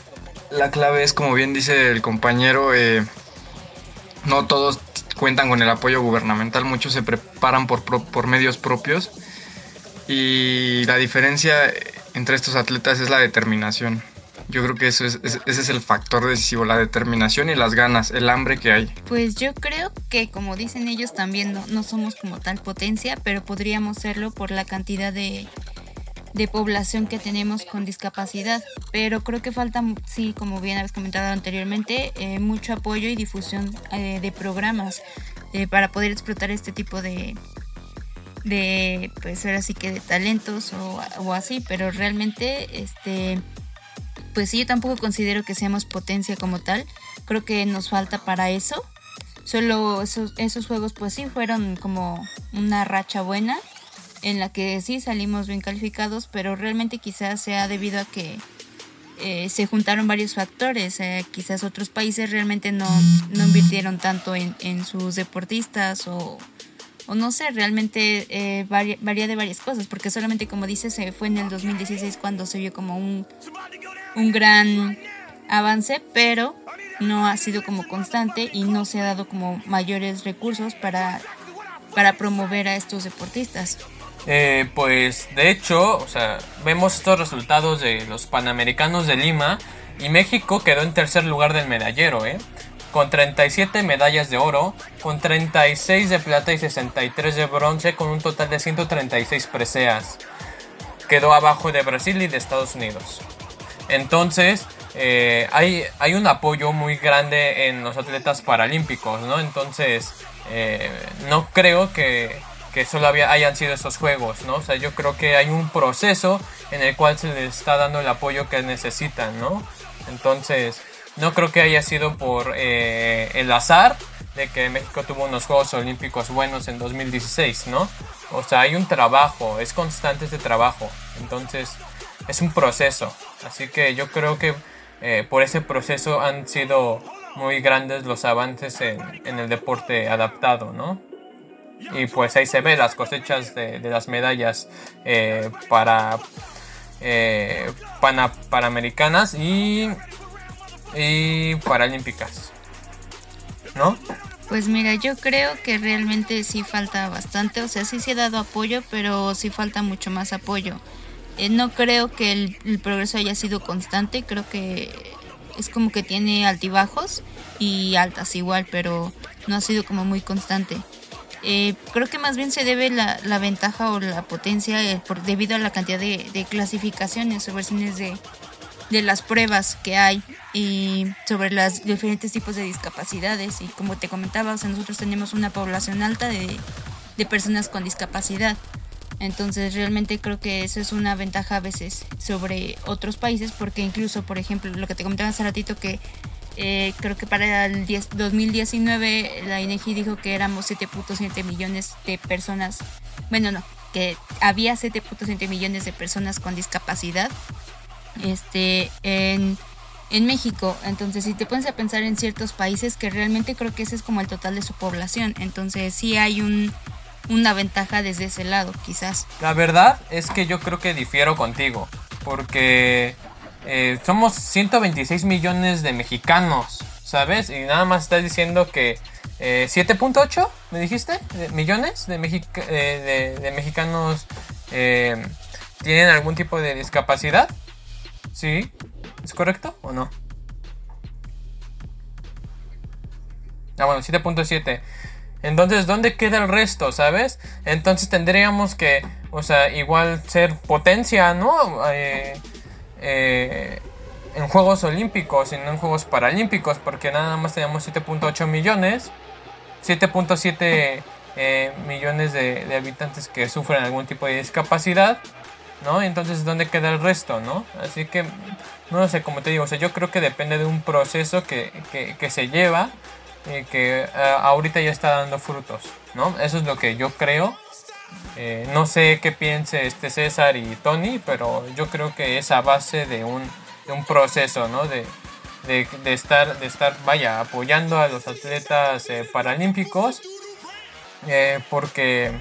la clave es, como bien dice el compañero, eh, no todos cuentan con el apoyo gubernamental, muchos se preparan por, por medios propios y la diferencia entre estos atletas es la determinación. Yo creo que eso es, ese es el factor decisivo, la determinación y las ganas, el hambre que hay. Pues yo creo que como dicen ellos también no, no somos como tal potencia, pero podríamos serlo por la cantidad de, de población que tenemos con discapacidad. Pero creo que falta, sí, como bien habéis comentado anteriormente, eh, mucho apoyo y difusión eh, de programas eh, para poder explotar este tipo de, de pues ahora sí que de talentos o, así, pero realmente este pues sí yo tampoco considero que seamos potencia como tal, creo que nos falta para eso. Solo esos juegos pues sí fueron como una racha buena en la que sí salimos bien calificados, pero realmente quizás sea debido a que eh, se juntaron varios factores. Eh, quizás otros países realmente no, no invirtieron tanto en, en, sus deportistas o, o no sé, realmente eh, varía, varía, de varias cosas, porque solamente como dices, se fue en el 2016 cuando se vio como un, un gran avance, pero no ha sido como constante y no se ha dado como mayores recursos para, para promover a estos deportistas. Eh, pues de hecho, o sea, vemos estos resultados de los Panamericanos de Lima y México quedó en tercer lugar del medallero, ¿eh? con 37 medallas de oro, con 36 de plata y 63 de bronce, con un total de 136 preseas. Quedó abajo de Brasil y de Estados Unidos. Entonces, eh, hay, hay un apoyo muy grande en los atletas paralímpicos, ¿no? Entonces, eh, no creo que, solo había, hayan sido esos juegos, ¿no? O sea, yo creo que hay un proceso en el cual se les está dando el apoyo que necesitan, ¿no? Entonces, no creo que haya sido por eh, el azar de que México tuvo unos Juegos Olímpicos buenos en 2016, ¿no? O sea, hay un trabajo, es constante este trabajo, entonces es un proceso, así que yo creo que eh, por ese proceso han sido muy grandes los avances en, en el deporte adaptado, ¿no? Y pues ahí se ve las cosechas de, las medallas eh, para eh, pana, panamericanas y, y paralímpicas ¿no? Pues mira, yo creo que realmente sí falta bastante, o sea, sí se ha dado apoyo, pero sí falta mucho más apoyo. Eh, no creo que el, progreso haya sido constante, creo que es como que tiene altibajos y altas igual, pero no ha sido como muy constante. Eh, creo que más bien se debe la, la ventaja o la potencia eh, por, debido a la cantidad de, de clasificaciones o versiones de, de, las pruebas que hay y sobre los diferentes tipos de discapacidades. Y como te comentaba, o sea, nosotros tenemos una población alta de, de personas con discapacidad. Entonces realmente creo que eso es una ventaja a veces sobre otros países porque incluso, por ejemplo, lo que te comentaba hace ratito que eh, creo que para el 10, 2019 la INEGI dijo que éramos 7.7 millones de personas, bueno, no, que había 7.7 millones de personas con discapacidad este, en, en México. Entonces, si te pones a pensar en ciertos países, que realmente creo que ese es como el total de su población. Entonces, sí hay un, una ventaja desde ese lado, quizás. La verdad es que yo creo que difiero contigo, porque eh, somos 126 millones de mexicanos, ¿sabes? Y nada más estás diciendo que eh, 7.8, ¿me dijiste? ¿Millones de, eh, de, de mexicanos eh, tienen algún tipo de discapacidad? ¿Sí? ¿Es correcto o no? Ah, bueno, 7.7. Entonces, ¿dónde queda el resto, sabes? Entonces tendríamos que, o sea, igual ser potencia, ¿no? Eh, eh, en Juegos Olímpicos y no en Juegos Paralímpicos, porque nada más tenemos 7.8 millones, 7.7 eh, millones de, habitantes que sufren algún tipo de discapacidad, ¿no? Entonces, ¿dónde queda el resto, no? Así que, no sé, como te digo, o sea, yo creo que depende de un proceso que, que, se lleva y que uh, ahorita ya está dando frutos, ¿no? Eso es lo que yo creo Eh, no sé qué piense este César y Tony, pero yo creo que es a base de un, de un proceso, ¿no? De, de, de, estar, de estar, vaya, apoyando a los atletas eh, paralímpicos, eh, porque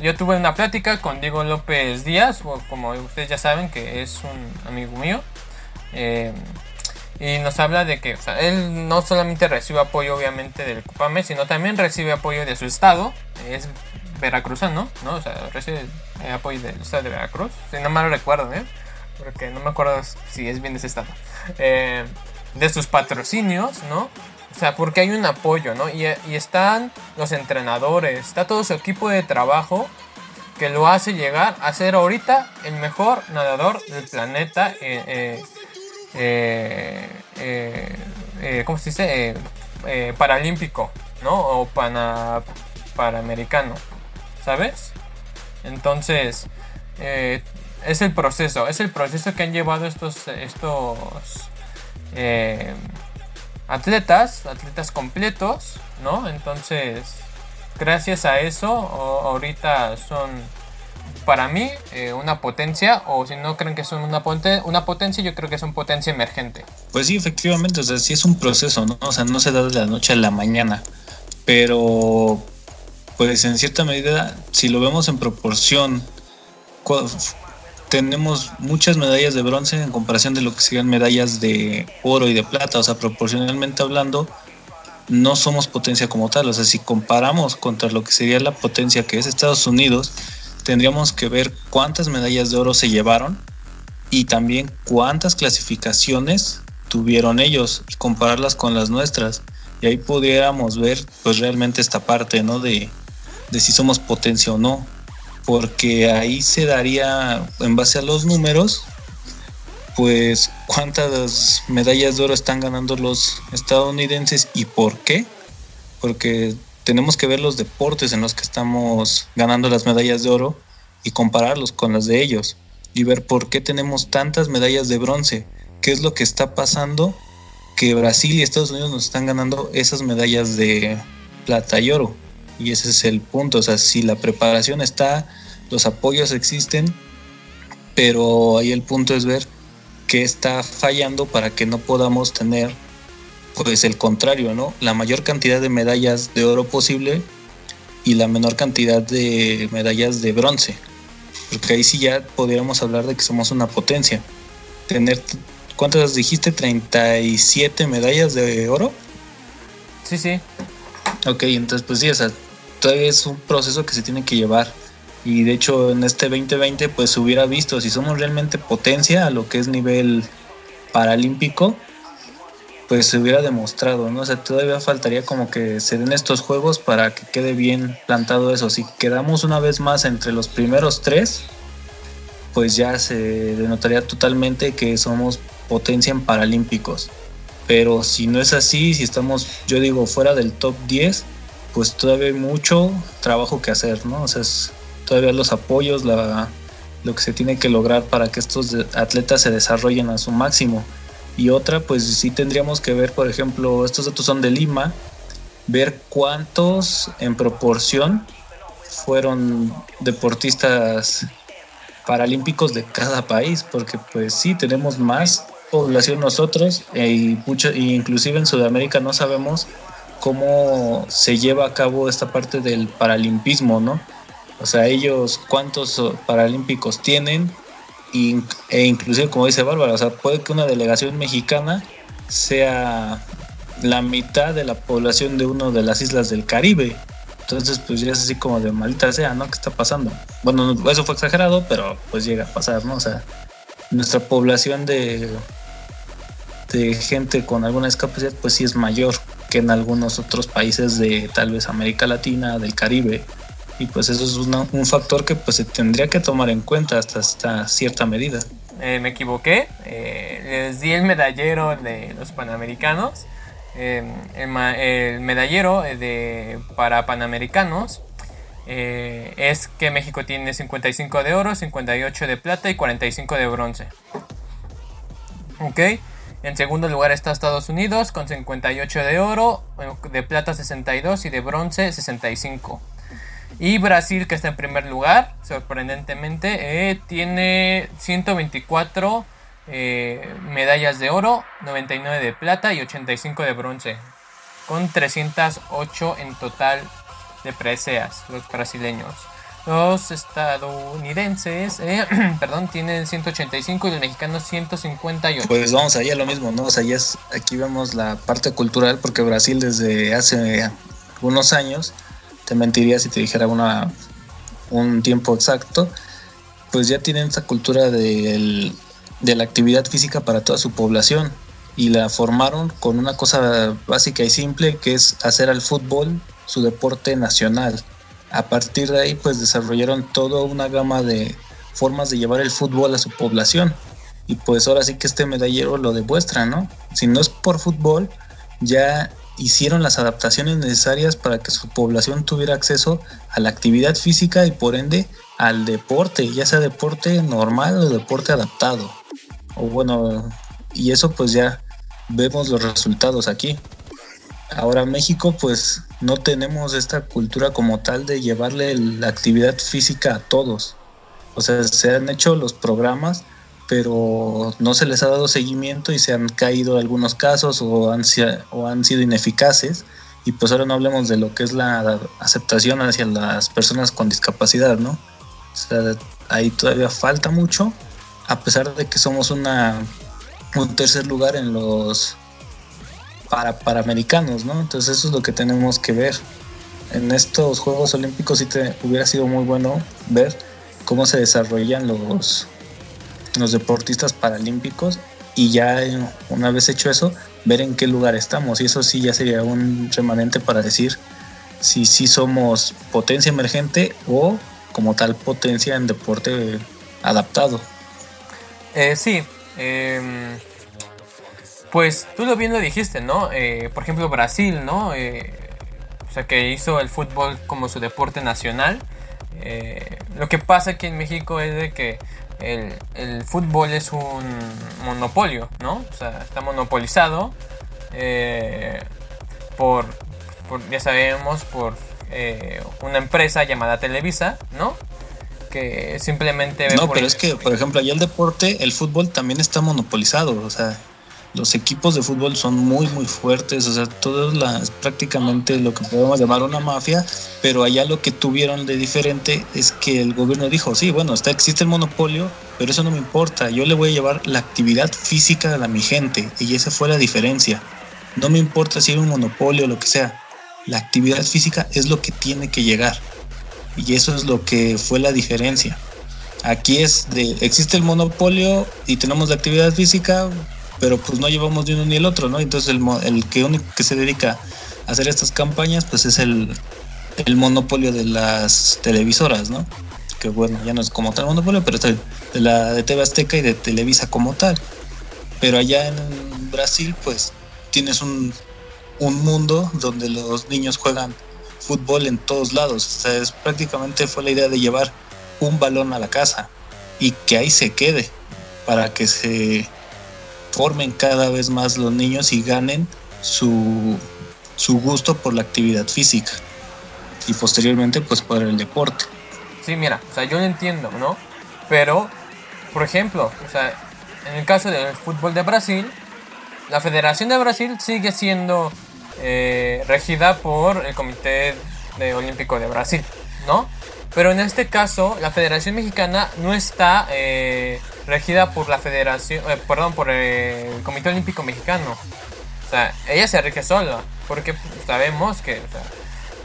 yo tuve una plática con Diego López Díaz, como ustedes ya saben que es un amigo mío, eh, y nos habla de que o sea, él no solamente recibe apoyo obviamente del CUPAME, sino también recibe apoyo de su estado, es veracruzano, ¿no? O sea, recibe apoyo del estado de Veracruz, si no mal recuerdo, ¿eh? Porque no me acuerdo si es bien de ese estado. Eh, de sus patrocinios, ¿no? O sea, porque hay un apoyo, ¿no? Y, están los entrenadores, está todo su equipo de trabajo que lo hace llegar a ser ahorita el mejor nadador del planeta. Eh, eh, ¿Cómo se dice? paralímpico, ¿no? O pana, panamericano, ¿sabes? Entonces, es el proceso, es el proceso que han llevado estos, estos eh, atletas, atletas completos, ¿no? Entonces, gracias a eso, ahorita son para mí eh, una potencia, o si no creen que son una, una potencia, yo creo que son potencia emergente. Pues sí, efectivamente, o sea, sí es un proceso, ¿no? O sea, no se da de la noche a la mañana, pero pues en cierta medida, si lo vemos en proporción, tenemos muchas medallas de bronce en comparación de lo que serían medallas de oro y de plata, o sea, proporcionalmente hablando, no somos potencia como tal, o sea, si comparamos contra lo que sería la potencia que es Estados Unidos, tendríamos que ver cuántas medallas de oro se llevaron y también cuántas clasificaciones tuvieron ellos y compararlas con las nuestras. Y ahí pudiéramos ver pues realmente esta parte, ¿no? De, de si somos potencia o no porque ahí se daría, en base a los números, pues cuántas medallas de oro están ganando los estadounidenses y por qué. Porque tenemos que ver los deportes en los que estamos ganando las medallas de oro y compararlos con las de ellos y ver por qué tenemos tantas medallas de bronce, qué es lo que está pasando que Brasil y Estados Unidos nos están ganando esas medallas de plata y oro. Y ese es el punto, o sea, si la preparación está, los apoyos existen, pero ahí el punto es ver qué está fallando para que no podamos tener pues el contrario, ¿no? La mayor cantidad de medallas de oro posible y la menor cantidad de medallas de bronce. Porque ahí sí ya podríamos hablar de que somos una potencia. Tener, ¿cuántas dijiste? ¿37 medallas de oro? Sí, sí. Ok, entonces pues sí, o sea, todavía es un proceso que se tiene que llevar. Y de hecho en este 2020 pues se hubiera visto si somos realmente potencia a lo que es nivel paralímpico, pues se hubiera demostrado, ¿no? O sea, todavía faltaría como que se den estos juegos para que quede bien plantado eso. Si quedamos una vez más entre los primeros tres, pues ya se denotaría totalmente que somos potencia en paralímpicos. Pero si no es así, si estamos, yo digo, fuera del top 10, pues todavía hay mucho trabajo que hacer, ¿no? O sea, todavía los apoyos, la, lo que se tiene que lograr para que estos atletas se desarrollen a su máximo. Y otra, pues sí tendríamos que ver, por ejemplo, estos datos son de Lima, ver cuántos en proporción fueron deportistas paralímpicos de cada país, porque pues sí tenemos más población nosotros e, y mucho, e inclusive en Sudamérica no sabemos cómo se lleva a cabo esta parte del paralimpismo, ¿no? O sea, ellos cuántos paralímpicos tienen e inclusive como dice Bárbara, o sea, puede que una delegación mexicana sea la mitad de la población de una de las islas del Caribe. Entonces, pues ya es así como de maldita sea, ¿no? ¿Qué está pasando? Bueno, eso fue exagerado, pero pues llega a pasar, ¿no? O sea, nuestra población de, de gente con alguna discapacidad, pues sí es mayor que en algunos otros países de tal vez América Latina, del Caribe y pues eso es un factor que pues se tendría que tomar en cuenta hasta, cierta medida. Eh, me equivoqué, eh, les di el medallero de los Panamericanos, eh, el, medallero de, para Panamericanos es que México tiene 55 de oro, 58 de plata y 45 de bronce. Ok, en segundo lugar está Estados Unidos con 58 de oro, de plata 62 y de bronce 65. Y Brasil, que está en primer lugar, sorprendentemente, eh, tiene 124 eh, medallas de oro, 99 de plata y 85 de bronce, con 308 en total de preseas, los brasileños. Los estadounidenses, eh, perdón, tienen 185 y los mexicanos 158. Pues vamos allá lo mismo, ¿no? O sea, ya es, aquí vemos la parte cultural porque Brasil desde hace unos años, te mentiría si te dijera una, un tiempo exacto, pues ya tienen esa cultura de la actividad física para toda su población y la formaron con una cosa básica y simple que es hacer al fútbol su deporte nacional. A partir de ahí pues desarrollaron toda una gama de formas de llevar el fútbol a su población y pues ahora sí que este medallero lo demuestra, ¿no? Si no es por fútbol, ya hicieron las adaptaciones necesarias para que su población tuviera acceso a la actividad física y por ende al deporte, ya sea deporte normal o deporte adaptado o bueno, y eso pues ya vemos los resultados aquí. Ahora México pues no tenemos esta cultura como tal de llevarle la actividad física a todos. O sea, se han hecho los programas, pero no se les ha dado seguimiento y se han caído algunos casos o han, o han sido ineficaces. Y pues ahora no hablemos de lo que es la aceptación hacia las personas con discapacidad, ¿no? O sea, ahí todavía falta mucho a pesar de que somos una un tercer lugar en los para panamericanos, ¿no? Entonces eso es lo que tenemos que ver. En estos Juegos Olímpicos sí te hubiera sido muy bueno ver cómo se desarrollan los, los deportistas paralímpicos y ya una vez hecho eso, ver en qué lugar estamos. Y eso sí ya sería un remanente para decir si sí somos potencia emergente o como tal potencia en deporte adaptado. Eh, sí, em, pues tú lo bien lo dijiste, ¿no? Eh, por ejemplo, Brasil, ¿no? Eh, o sea, que hizo el fútbol como su deporte nacional. lo que pasa aquí en México es de que el, fútbol es un monopolio, ¿no? O sea, está monopolizado por, por, ya sabemos, por una empresa llamada Televisa, ¿no? que simplemente... No, pero es que, por ejemplo, allá el deporte, el fútbol también está monopolizado, o sea, los equipos de fútbol son muy, muy fuertes, o sea, todo es prácticamente lo que podemos llamar una mafia, pero allá lo que tuvieron de diferente es que el gobierno dijo, sí, bueno, está, existe el monopolio, pero eso no me importa, yo le voy a llevar la actividad física a mi gente, y esa fue la diferencia. No me importa si hay un monopolio o lo que sea, la actividad física es lo que tiene que llegar. Y eso es lo que fue la diferencia. Aquí es de, existe el monopolio y tenemos la actividad física, pero pues no llevamos ni uno ni el otro, ¿no? Entonces el, el que único que se dedica a hacer estas campañas, pues es el, el monopolio de las televisoras, ¿no? Que bueno, ya no es como tal monopolio, pero es de la de TV Azteca y de Televisa como tal. Pero allá en Brasil, pues tienes un, un mundo donde los niños juegan fútbol en todos lados. O sea, es, prácticamente fue la idea de llevar un balón a la casa y que ahí se quede para que se formen cada vez más los niños y ganen su, su gusto por la actividad física y posteriormente pues por el deporte. Sí, mira, o sea, yo lo entiendo, ¿no? Pero, por ejemplo, o sea, en el caso del fútbol de Brasil, la Federación de Brasil sigue siendo eh, regida por el Comité Olímpico de Brasil, ¿no? Pero en este caso, la Federación Mexicana no está eh, regida por la Federación, eh, perdón, por el Comité Olímpico Mexicano. O sea, ella se rige sola, porque sabemos que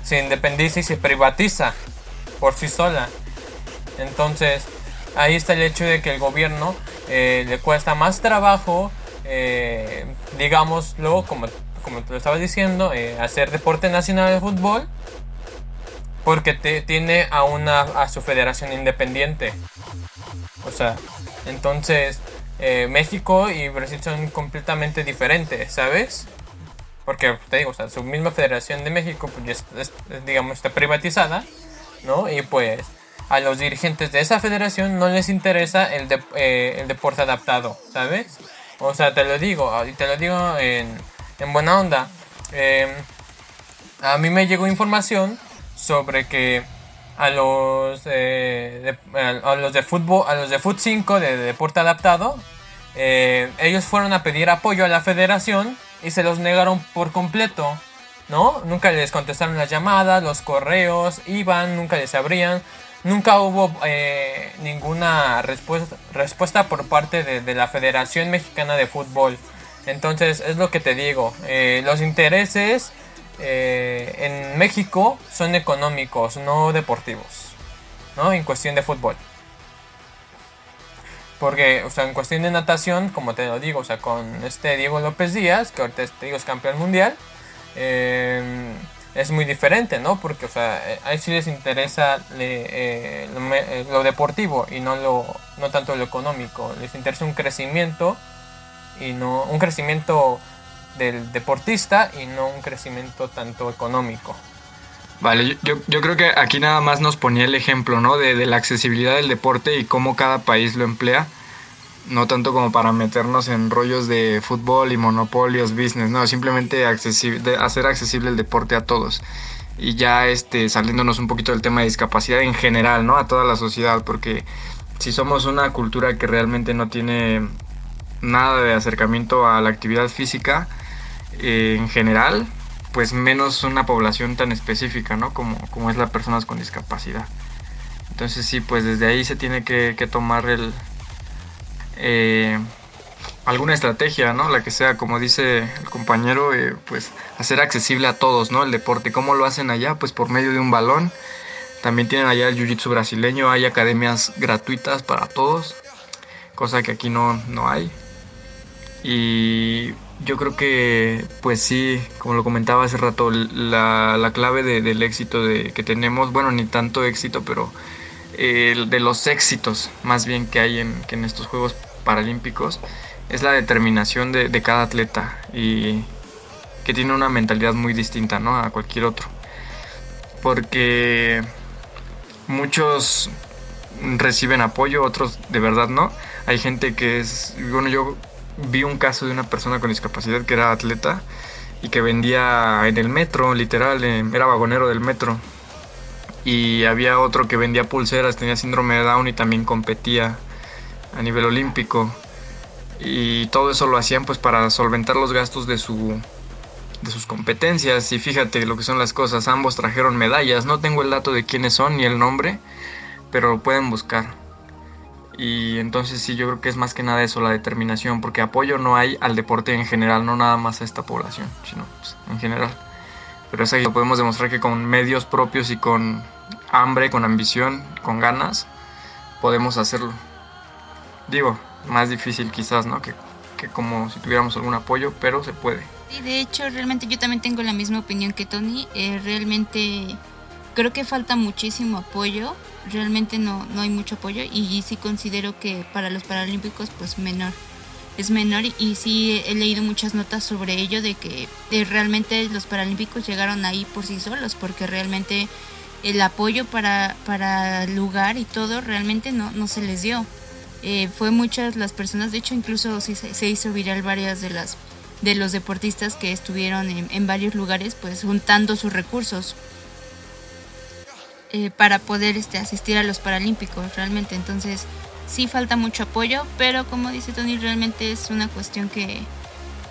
se independiza y se privatiza por sí sola. Entonces, ahí está el hecho de que el gobierno le cuesta más trabajo, digámoslo, como como te lo estaba diciendo, eh, hacer deporte nacional de fútbol porque te, tiene a una a su federación independiente. O sea, entonces eh, México y Brasil son completamente diferentes, ¿sabes? Porque te digo, o sea, su misma federación de México, pues, digamos, está privatizada, ¿no? Y pues a los dirigentes de esa federación no les interesa el, eh, el deporte adaptado, ¿sabes? O sea, te lo digo, y te lo digo en, en buena onda. Em, a mí me llegó información sobre que a los eh, de, a los de fútbol a los de fut 5 de, deporte adaptado eh, ellos fueron a pedir apoyo a la federación y se los negaron por completo no nunca les contestaron las llamadas los correos iban nunca les abrían nunca hubo eh, ninguna respuesta respuesta por parte de, de, la Federación Mexicana de Fútbol. Entonces es lo que te digo los intereses eh, en México son económicos, no deportivos, ¿no? En cuestión de fútbol. Porque, o sea, en cuestión de natación, como te lo digo, o sea, con este Diego López Díaz, que ahorita es campeón mundial, eh, es muy diferente, ¿no? Porque, o sea, eh, ahí sí les interesa le, lo, lo, deportivo y no, lo, no tanto lo económico. Les interesa un crecimiento y no un crecimiento del deportista y no un crecimiento tanto económico. Vale, yo, yo creo que aquí nada más nos ponía el ejemplo, ¿no? De, de, la accesibilidad del deporte y cómo cada país lo emplea. No tanto como para meternos en rollos de fútbol y monopolios, business, no, simplemente accesible, hacer accesible el deporte a todos. Y ya este, saliéndonos un poquito del tema de discapacidad en general, ¿no? A toda la sociedad, porque si somos una cultura que realmente no tiene nada de acercamiento a la actividad física, eh, en general, pues menos una población tan específica, ¿no? Como, como es las personas con discapacidad. Entonces sí, pues desde ahí se tiene que, tomar el, eh, alguna estrategia, ¿no? La que sea, como dice el compañero, eh, pues hacer accesible a todos, ¿no? El deporte. ¿Cómo lo hacen allá? Pues por medio de un balón. También tienen allá el Jiu-Jitsu brasileño, hay academias gratuitas para todos, cosa que aquí no, no hay. Y yo creo que, pues sí, como lo comentaba hace rato, la, la clave de, del éxito de, que tenemos, bueno, ni tanto éxito, pero eh, de los éxitos más bien que hay en, que en estos Juegos Paralímpicos, es la determinación de, de, cada atleta y que tiene una mentalidad muy distinta ¿no? a cualquier otro. Porque muchos reciben apoyo, otros de verdad no. Hay gente que es, bueno, yo vi un caso de una persona con discapacidad que era atleta y que vendía en el metro, literal, era vagonero del metro. Y había otro que vendía pulseras, tenía síndrome de Down y también competía a nivel olímpico. Y todo eso lo hacían pues para solventar los gastos de su de sus competencias y fíjate lo que son las cosas, ambos trajeron medallas, no tengo el dato de quiénes son ni el nombre, pero lo pueden buscar. Y entonces sí, yo creo que es más que nada eso, la determinación, porque apoyo no hay al deporte en general, no nada más a esta población, sino pues, en general. Pero es ahí lo podemos demostrar que con medios propios y con hambre, con ambición, con ganas, podemos hacerlo. Digo, más difícil quizás, ¿no? Que, que como si tuviéramos algún apoyo, pero se puede. Sí, de hecho, realmente yo también tengo la misma opinión que Tony. Eh, realmente creo que falta muchísimo apoyo realmente no, no hay mucho apoyo y, sí considero que para los Paralímpicos pues menor es menor y, sí he leído muchas notas sobre ello de que realmente los Paralímpicos llegaron ahí por sí solos porque realmente el apoyo para, para lugar y todo realmente no, no se les dio. Eh, fue muchas las personas, de hecho incluso se, se, hizo viral varias de las de los deportistas que estuvieron en, en varios lugares pues juntando sus recursos eh, para poder este, asistir a los Paralímpicos realmente. Entonces sí falta mucho apoyo, pero como dice Tony, realmente es una cuestión que,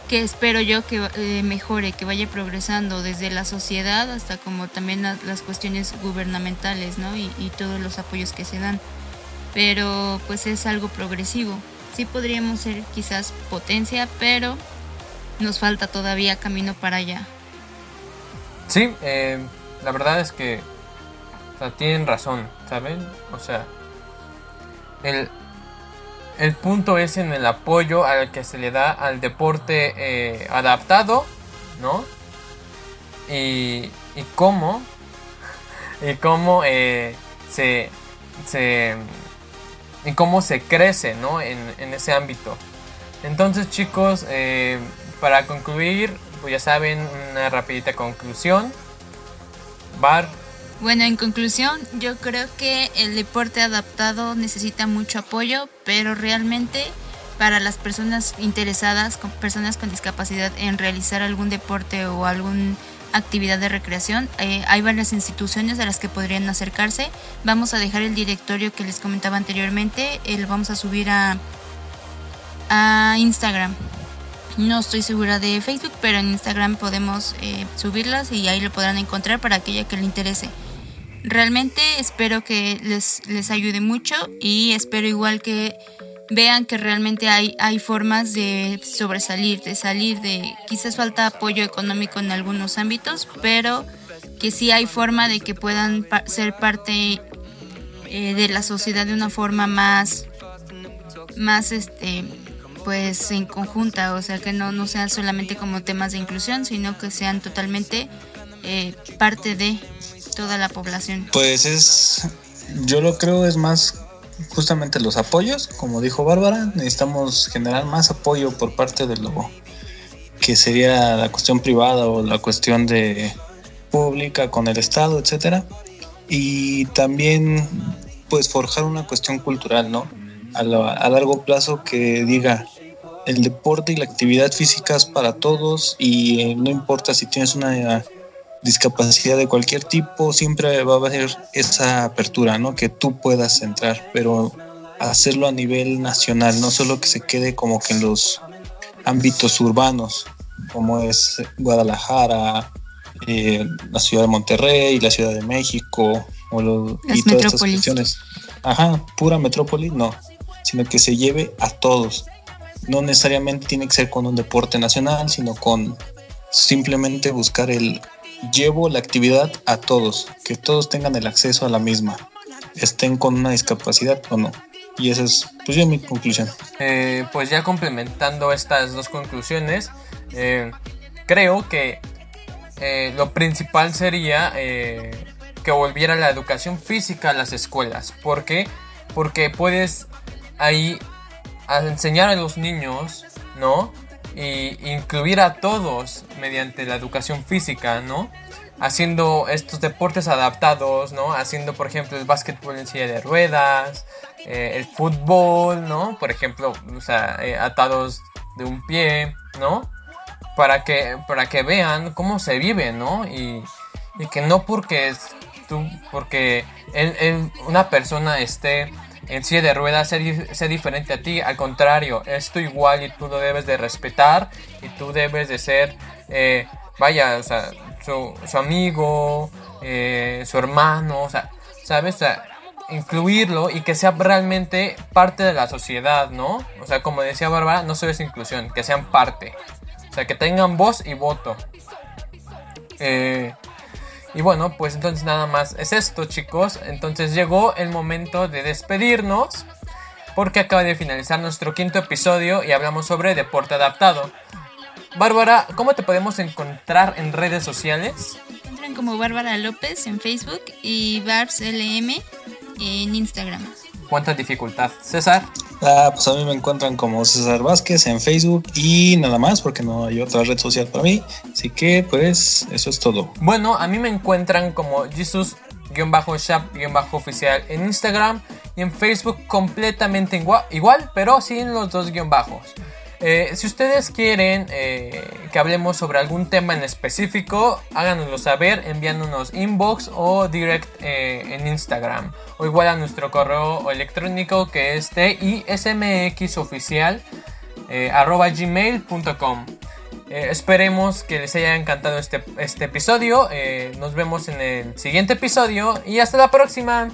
que espero yo que eh, mejore, que vaya progresando desde la sociedad hasta como también la, las cuestiones gubernamentales ¿no? Y, y, todos los apoyos que se dan. Pero pues es algo progresivo. Sí podríamos ser quizás potencia, pero nos falta todavía camino para allá. Sí, eh, la verdad es que tienen razón, ¿saben? O sea, el, el punto es en el apoyo al que se le da al deporte eh, adaptado, ¿no? Y, y cómo, y cómo eh, se, se, y cómo se crece, ¿no? En, en ese ámbito. Entonces, chicos, eh, para concluir, pues ya saben, una rapidita conclusión. Bar, bueno, en conclusión, yo creo que el deporte adaptado necesita mucho apoyo, pero realmente para las personas interesadas, personas con discapacidad en realizar algún deporte o algún actividad de recreación. Eh, hay varias instituciones a las que podrían acercarse. Vamos a dejar el directorio que les comentaba anteriormente, lo vamos a subir a, a Instagram. No estoy segura de Facebook, pero en Instagram podemos eh, subirlas y ahí lo podrán encontrar para aquella que le interese. Realmente espero que les, les ayude mucho y espero igual que vean que realmente hay, hay formas de sobresalir, de salir de quizás falta apoyo económico en algunos ámbitos, pero que sí hay forma de que puedan ser parte eh, de la sociedad de una forma más, más este, pues en conjunta, o sea que no, no sean solamente como temas de inclusión, sino que sean totalmente eh, parte de toda la población. Pues es, yo lo creo es más justamente los apoyos, como dijo Bárbara, necesitamos generar más apoyo por parte de lo que sería la cuestión privada o la cuestión de pública con el Estado, etcétera. Y también pues forjar una cuestión cultural, ¿no? A, a largo plazo que diga el deporte y la actividad física es para todos y no importa si tienes una discapacidad de cualquier tipo, siempre va a haber esa apertura, ¿no? Que tú puedas entrar, pero hacerlo a nivel nacional, no solo que se quede como que en los ámbitos urbanos, como es Guadalajara, eh, la ciudad de Monterrey, la ciudad de México, o y todas estas cuestiones. Ajá, pura metrópoli, no, sino que se lleve a todos. No necesariamente tiene que ser con un deporte nacional, sino con simplemente buscar el llevo la actividad a todos, que todos tengan el acceso a la misma, estén con una discapacidad o no. Y esa es, pues yo mi conclusión. Eh, pues ya complementando estas dos conclusiones, eh, creo que eh, lo principal sería que volviera la educación física a las escuelas. ¿Por qué? Porque puedes ahí enseñar a los niños, ¿no? Y incluir a todos mediante la educación física, ¿no? Haciendo estos deportes adaptados, ¿no? Haciendo, por ejemplo, el básquetbol en silla de ruedas, eh, el fútbol, ¿no? Por ejemplo, o sea, eh, atados de un pie, ¿no? Para que, para que vean cómo se vive, ¿no? Y, que no porque tú, porque una persona esté en silla de ruedas sea, diferente a ti. Al contrario, es tú igual y tú lo debes de respetar y tú debes de ser, eh, vaya, o sea, su, amigo, eh, su hermano, o sea, ¿sabes? O sea, incluirlo y que sea realmente parte de la sociedad, ¿no? O sea, como decía Bárbara, no solo es inclusión, que sean parte. O sea, que tengan voz y voto. Eh, y bueno, pues entonces nada más es esto, chicos. Entonces llegó el momento de despedirnos. Porque acaba de finalizar nuestro quinto episodio y hablamos sobre deporte adaptado. Bárbara, ¿cómo te podemos encontrar en redes sociales? Entran como Bárbara López en Facebook y BarbsLM en Instagram. ¿Cuánta dificultad? César. Ah, pues a mí me encuentran como César Vázquez en Facebook y nada más porque no hay otra red social para mí. Así que pues eso es todo. Bueno, a mí me encuentran como Jesus-shop-oficial en Instagram y en Facebook completamente igual, igual pero sin los dos guion bajos. Eh, si ustedes quieren eh, que hablemos sobre algún tema en específico, háganoslo saber enviándonos inbox o direct eh, en Instagram. O igual a nuestro correo electrónico que es tismxoficial arroba gmail.com. esperemos que les haya encantado este, este episodio. nos vemos en el siguiente episodio y hasta la próxima.